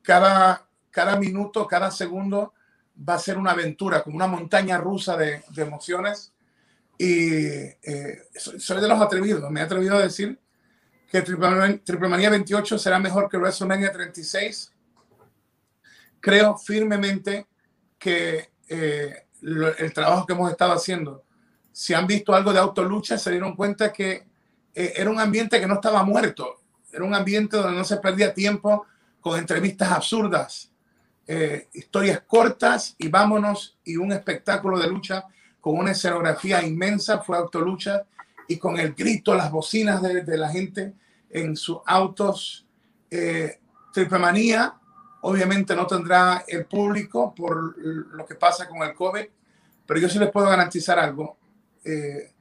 cada, cada minuto, cada segundo va a ser una aventura, como una montaña rusa de, emociones. Y soy, de los atrevidos. Me he atrevido a decir que Triple, Triple Manía 28 será mejor que WrestleMania 36. Creo firmemente que el trabajo que hemos estado haciendo si han visto algo de autolucha, se dieron cuenta que eh, era un ambiente que no estaba muerto, era un ambiente donde no se perdía tiempo con entrevistas absurdas, eh, historias cortas y vámonos, y un espectáculo de lucha con una escenografía inmensa, fue autolucha, y con el grito, las bocinas de, la gente en sus autos. Eh, Triple Manía, obviamente no tendrá el público por lo que pasa con el COVID, pero yo sí les puedo garantizar algo eh,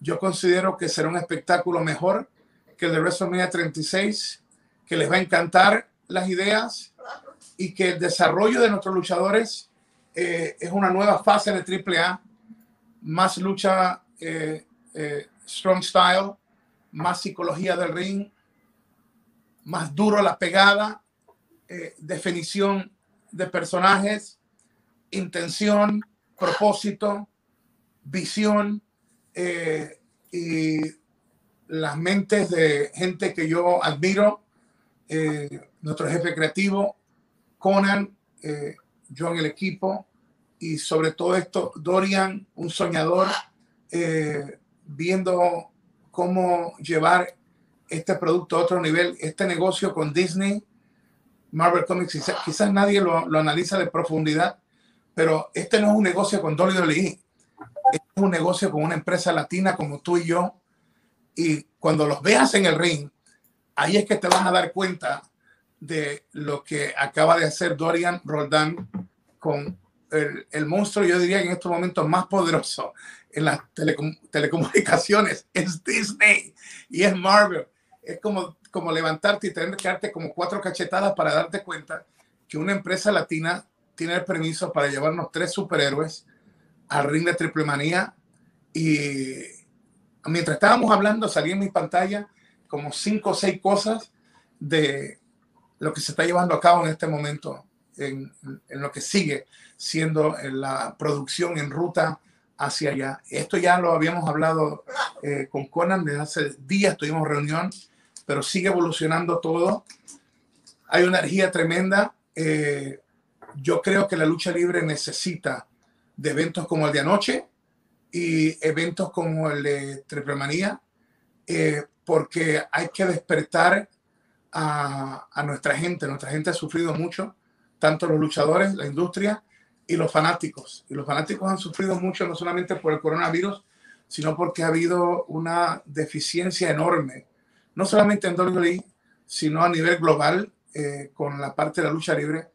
yo considero que será un espectáculo mejor que el de WrestleMania 36, que les va a encantar las ideas y que el desarrollo de nuestros luchadores eh, es una nueva fase de AAA, más lucha eh, strong style, más psicología del ring, más duro la pegada, definición de personajes, intención, propósito, visión, eh, y las mentes de gente que yo admiro, eh, nuestro jefe creativo, Conan, eh, yo en el equipo, y sobre todo esto, Dorian, un soñador, viendo cómo llevar este producto a otro nivel, este negocio con Disney, Marvel Comics, quizás, nadie lo, lo, analiza de profundidad, pero este no es un negocio con WWE, es un negocio con una empresa latina como tú y yo. Y cuando los veas en el ring, ahí es que te vas a dar cuenta de lo que acaba de hacer Dorian Roldán con el, monstruo, yo diría en estos momentos más poderoso en las telecomunicaciones, es Disney y es Marvel. Es como, como levantarte y tener que darte como cuatro cachetadas para darte cuenta que una empresa latina tiene el permiso para llevarnos tres superhéroes al ring de triple manía y mientras estábamos hablando salí en mi pantalla como cinco o seis cosas de lo que se está llevando a cabo en este momento, en, en lo que sigue siendo la producción en ruta hacia allá. Esto ya lo habíamos hablado eh, con Conan desde hace días, tuvimos reunión, pero sigue evolucionando todo. Hay una energía tremenda. Eh, yo creo que la lucha libre necesita de eventos como el de anoche y eventos como el de Triplemanía, eh, porque hay que despertar a, a, nuestra gente. Nuestra gente ha sufrido mucho, tanto los luchadores, la industria y los fanáticos. Y los fanáticos han sufrido mucho, no solamente por el coronavirus, sino porque ha habido una deficiencia enorme, no solamente en WWE, sino a nivel global, eh, con la parte de la lucha libre.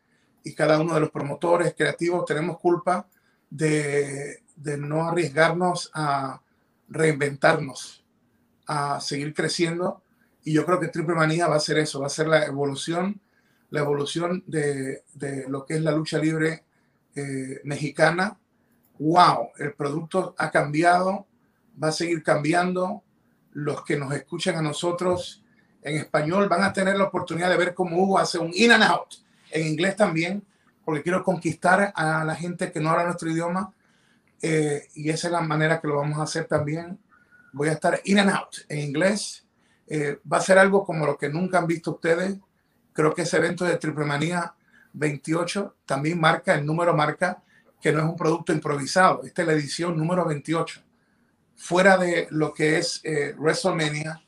Y cada uno de los promotores creativos tenemos culpa de, de no arriesgarnos a reinventarnos, a seguir creciendo. Y yo creo que Triple Manía va a ser eso, va a ser la evolución, la evolución de, de lo que es la lucha libre eh, mexicana. ¡Wow! El producto ha cambiado, va a seguir cambiando. Los que nos escuchan a nosotros en español van a tener la oportunidad de ver cómo Hugo hace un in and out. En inglés también, porque quiero conquistar a la gente que no habla nuestro idioma. Eh, y esa es la manera que lo vamos a hacer también. Voy a estar in and out en inglés. Eh, va a ser algo como lo que nunca han visto ustedes. Creo que ese evento de Triple Manía 28 también marca, el número marca que no es un producto improvisado. Esta es la edición número 28. Fuera de lo que es eh, WrestleMania,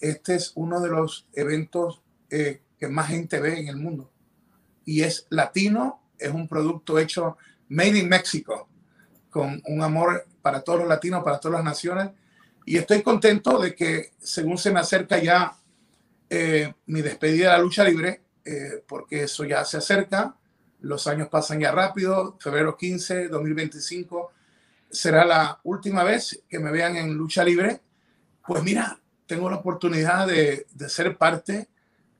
este es uno de los eventos que más gente ve en el mundo. Y es latino, es un producto hecho made in Mexico, con un amor para todos los latinos, para todas las naciones. Y estoy contento de que, según se me acerca ya eh, mi despedida de la lucha libre, eh, porque eso ya se acerca, los años pasan ya rápido, febrero 15, 2025 será la última vez que me vean en lucha libre, pues mira, tengo la oportunidad de, de ser parte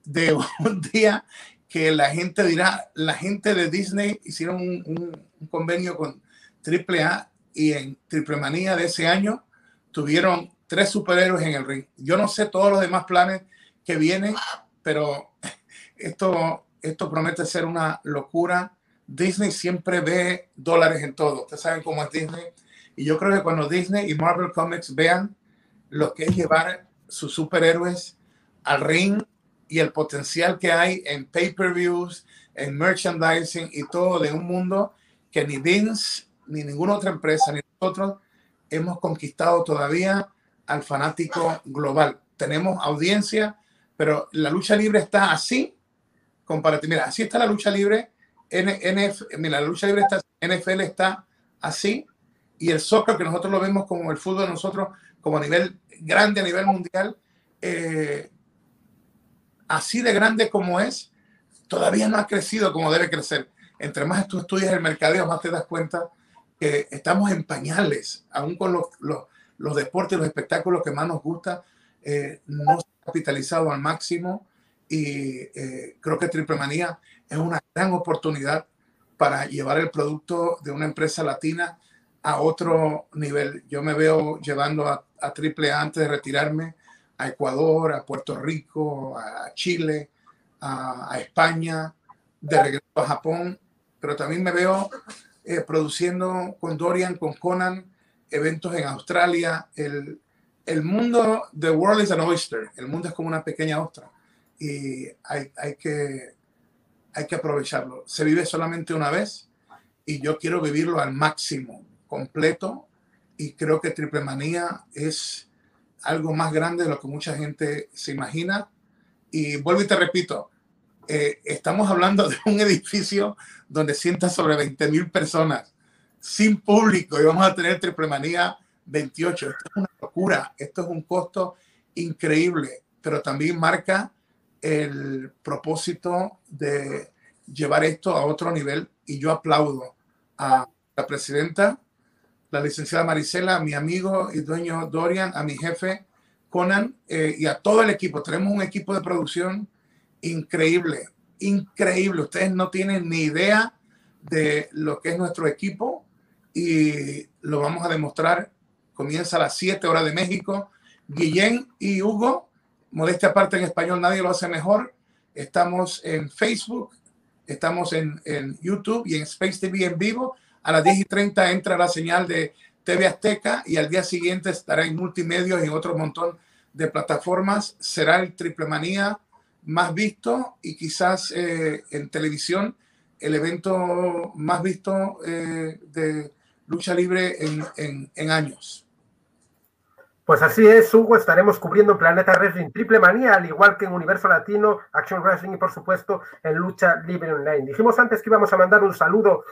de un día que la gente dirá, la gente de Disney hicieron un, un, convenio con AAA y en Triple Manía de ese año tuvieron tres superhéroes en el ring. Yo no sé todos los demás planes que vienen, pero esto, esto promete ser una locura. Disney siempre ve dólares en todo. Ustedes saben cómo es Disney. Y yo creo que cuando Disney y Marvel Comics vean lo que es llevar sus superhéroes al ring y el potencial que hay en pay-per-views, en merchandising y todo de un mundo que ni Vince ni ninguna otra empresa ni nosotros hemos conquistado todavía al fanático global. Tenemos audiencia, pero la lucha libre está así comparativo. Mira, así está la lucha libre. NF, mira, la lucha libre está, NFL está así y el soccer que nosotros lo vemos como el fútbol nosotros como a nivel grande, a nivel mundial, eh, así de grande como es, todavía no ha crecido como debe crecer. Entre más tú estudias el mercadeo, más te das cuenta que estamos en pañales, aún con los, los, los deportes, los espectáculos que más nos gusta, eh, no se ha capitalizado al máximo y eh, creo que Triple Manía es una gran oportunidad para llevar el producto de una empresa latina a otro nivel. Yo me veo llevando a, a Triple A antes de retirarme a Ecuador, a Puerto Rico, a Chile, a, a España, de regreso a Japón, pero también me veo eh, produciendo con Dorian, con Conan, eventos en Australia. El, el mundo, the world is an oyster, el mundo es como una pequeña ostra y hay, hay, que, hay que aprovecharlo. Se vive solamente una vez y yo quiero vivirlo al máximo, completo, y creo que Triple Manía es algo más grande de lo que mucha gente se imagina. Y vuelvo y te repito, eh, estamos hablando de un edificio donde sientan sobre 20 mil personas, sin público, y vamos a tener Triple Manía 28. Esto es una locura, esto es un costo increíble pero también marca el propósito de llevar esto a otro nivel y yo aplaudo a la presidenta, la licenciada Marisela, a mi amigo y dueño Dorian, a mi jefe Conan eh, y a todo el equipo. Tenemos un equipo de producción increíble, increíble. Ustedes no tienen ni idea de lo que es nuestro equipo y lo vamos a demostrar. Comienza a las 7 horas de México. Guillén y Hugo, modestia aparte en español, nadie lo hace mejor. Estamos en Facebook, estamos en, en YouTube y en Space TV en vivo. A las 10 y 30 entra la señal de TV Azteca y al día siguiente estará en multimedia y en otro montón de plataformas. Será el Triple Manía más visto y quizás eh, en televisión el evento más visto eh, de lucha libre en, en, años. Pues así es, Hugo, estaremos cubriendo Planeta Wrestling Triple Manía, al igual que en Universo Latino, Action Wrestling y por supuesto en Lucha Libre Online. Dijimos antes que íbamos a mandar un saludo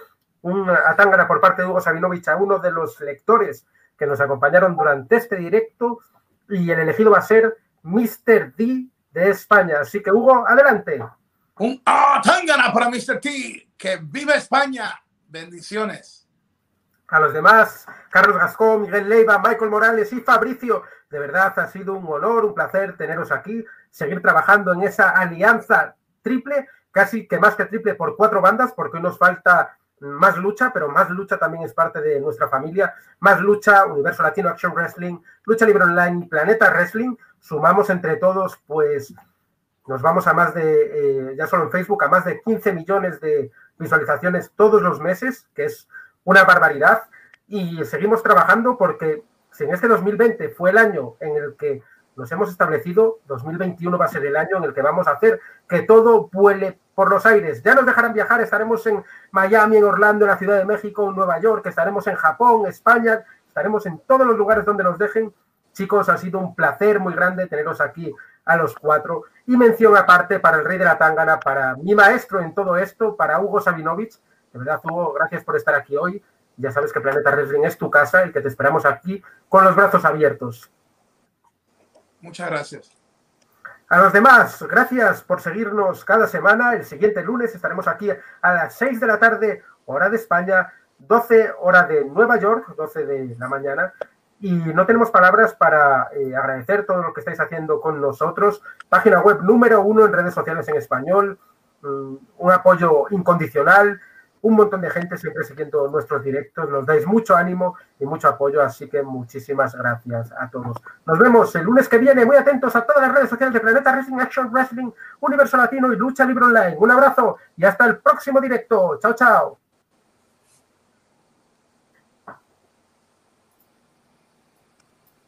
un atángana por parte de Hugo Sabinovich a uno de los lectores que nos acompañaron durante este directo y el elegido va a ser Mr. D de España. Así que Hugo, adelante. Un atángana para Mr. T. Que viva España. Bendiciones. A los demás, Carlos Gascón, Miguel Leiva, Michael Morales y Fabricio, de verdad ha sido un honor, un placer teneros aquí, seguir trabajando en esa alianza triple, casi que más que triple por cuatro bandas, porque hoy nos falta más lucha, pero más lucha también es parte de nuestra familia. Más lucha, Universo Latino Action Wrestling, Lucha Libre Online, Planeta Wrestling. Sumamos entre todos, pues nos vamos a más de, eh, ya solo en Facebook, a más de 15 millones de visualizaciones todos los meses, que es una barbaridad. Y seguimos trabajando porque si en este 2020 fue el año en el que nos hemos establecido, 2021 va a ser el año en el que vamos a hacer que todo vuele por los aires. Ya nos dejarán viajar, estaremos en Miami, en Orlando, en la Ciudad de México, en Nueva York, estaremos en Japón, España, estaremos en todos los lugares donde nos dejen. Chicos, ha sido un placer muy grande teneros aquí a los cuatro. Y mención aparte para el Rey de la Tangana, para mi maestro en todo esto, para Hugo Sabinovich. De verdad, Hugo, gracias por estar aquí hoy. Ya sabes que Planeta Wrestling es tu casa y que te esperamos aquí con los brazos abiertos. Muchas gracias. A los demás, gracias por seguirnos cada semana. El siguiente lunes estaremos aquí a las 6 de la tarde, hora de España, 12 hora de Nueva York, 12 de la mañana. Y no tenemos palabras para eh, agradecer todo lo que estáis haciendo con nosotros. Página web número uno en redes sociales en español, mm, un apoyo incondicional un montón de gente siempre siguiendo nuestros directos. Nos dais mucho ánimo y mucho apoyo, así que muchísimas gracias a todos. Nos vemos el lunes que viene. Muy atentos a todas las redes sociales de Planeta Wrestling, Action Wrestling, Universo Latino y Lucha Libre Online. Un abrazo y hasta el próximo directo. Chao, chao.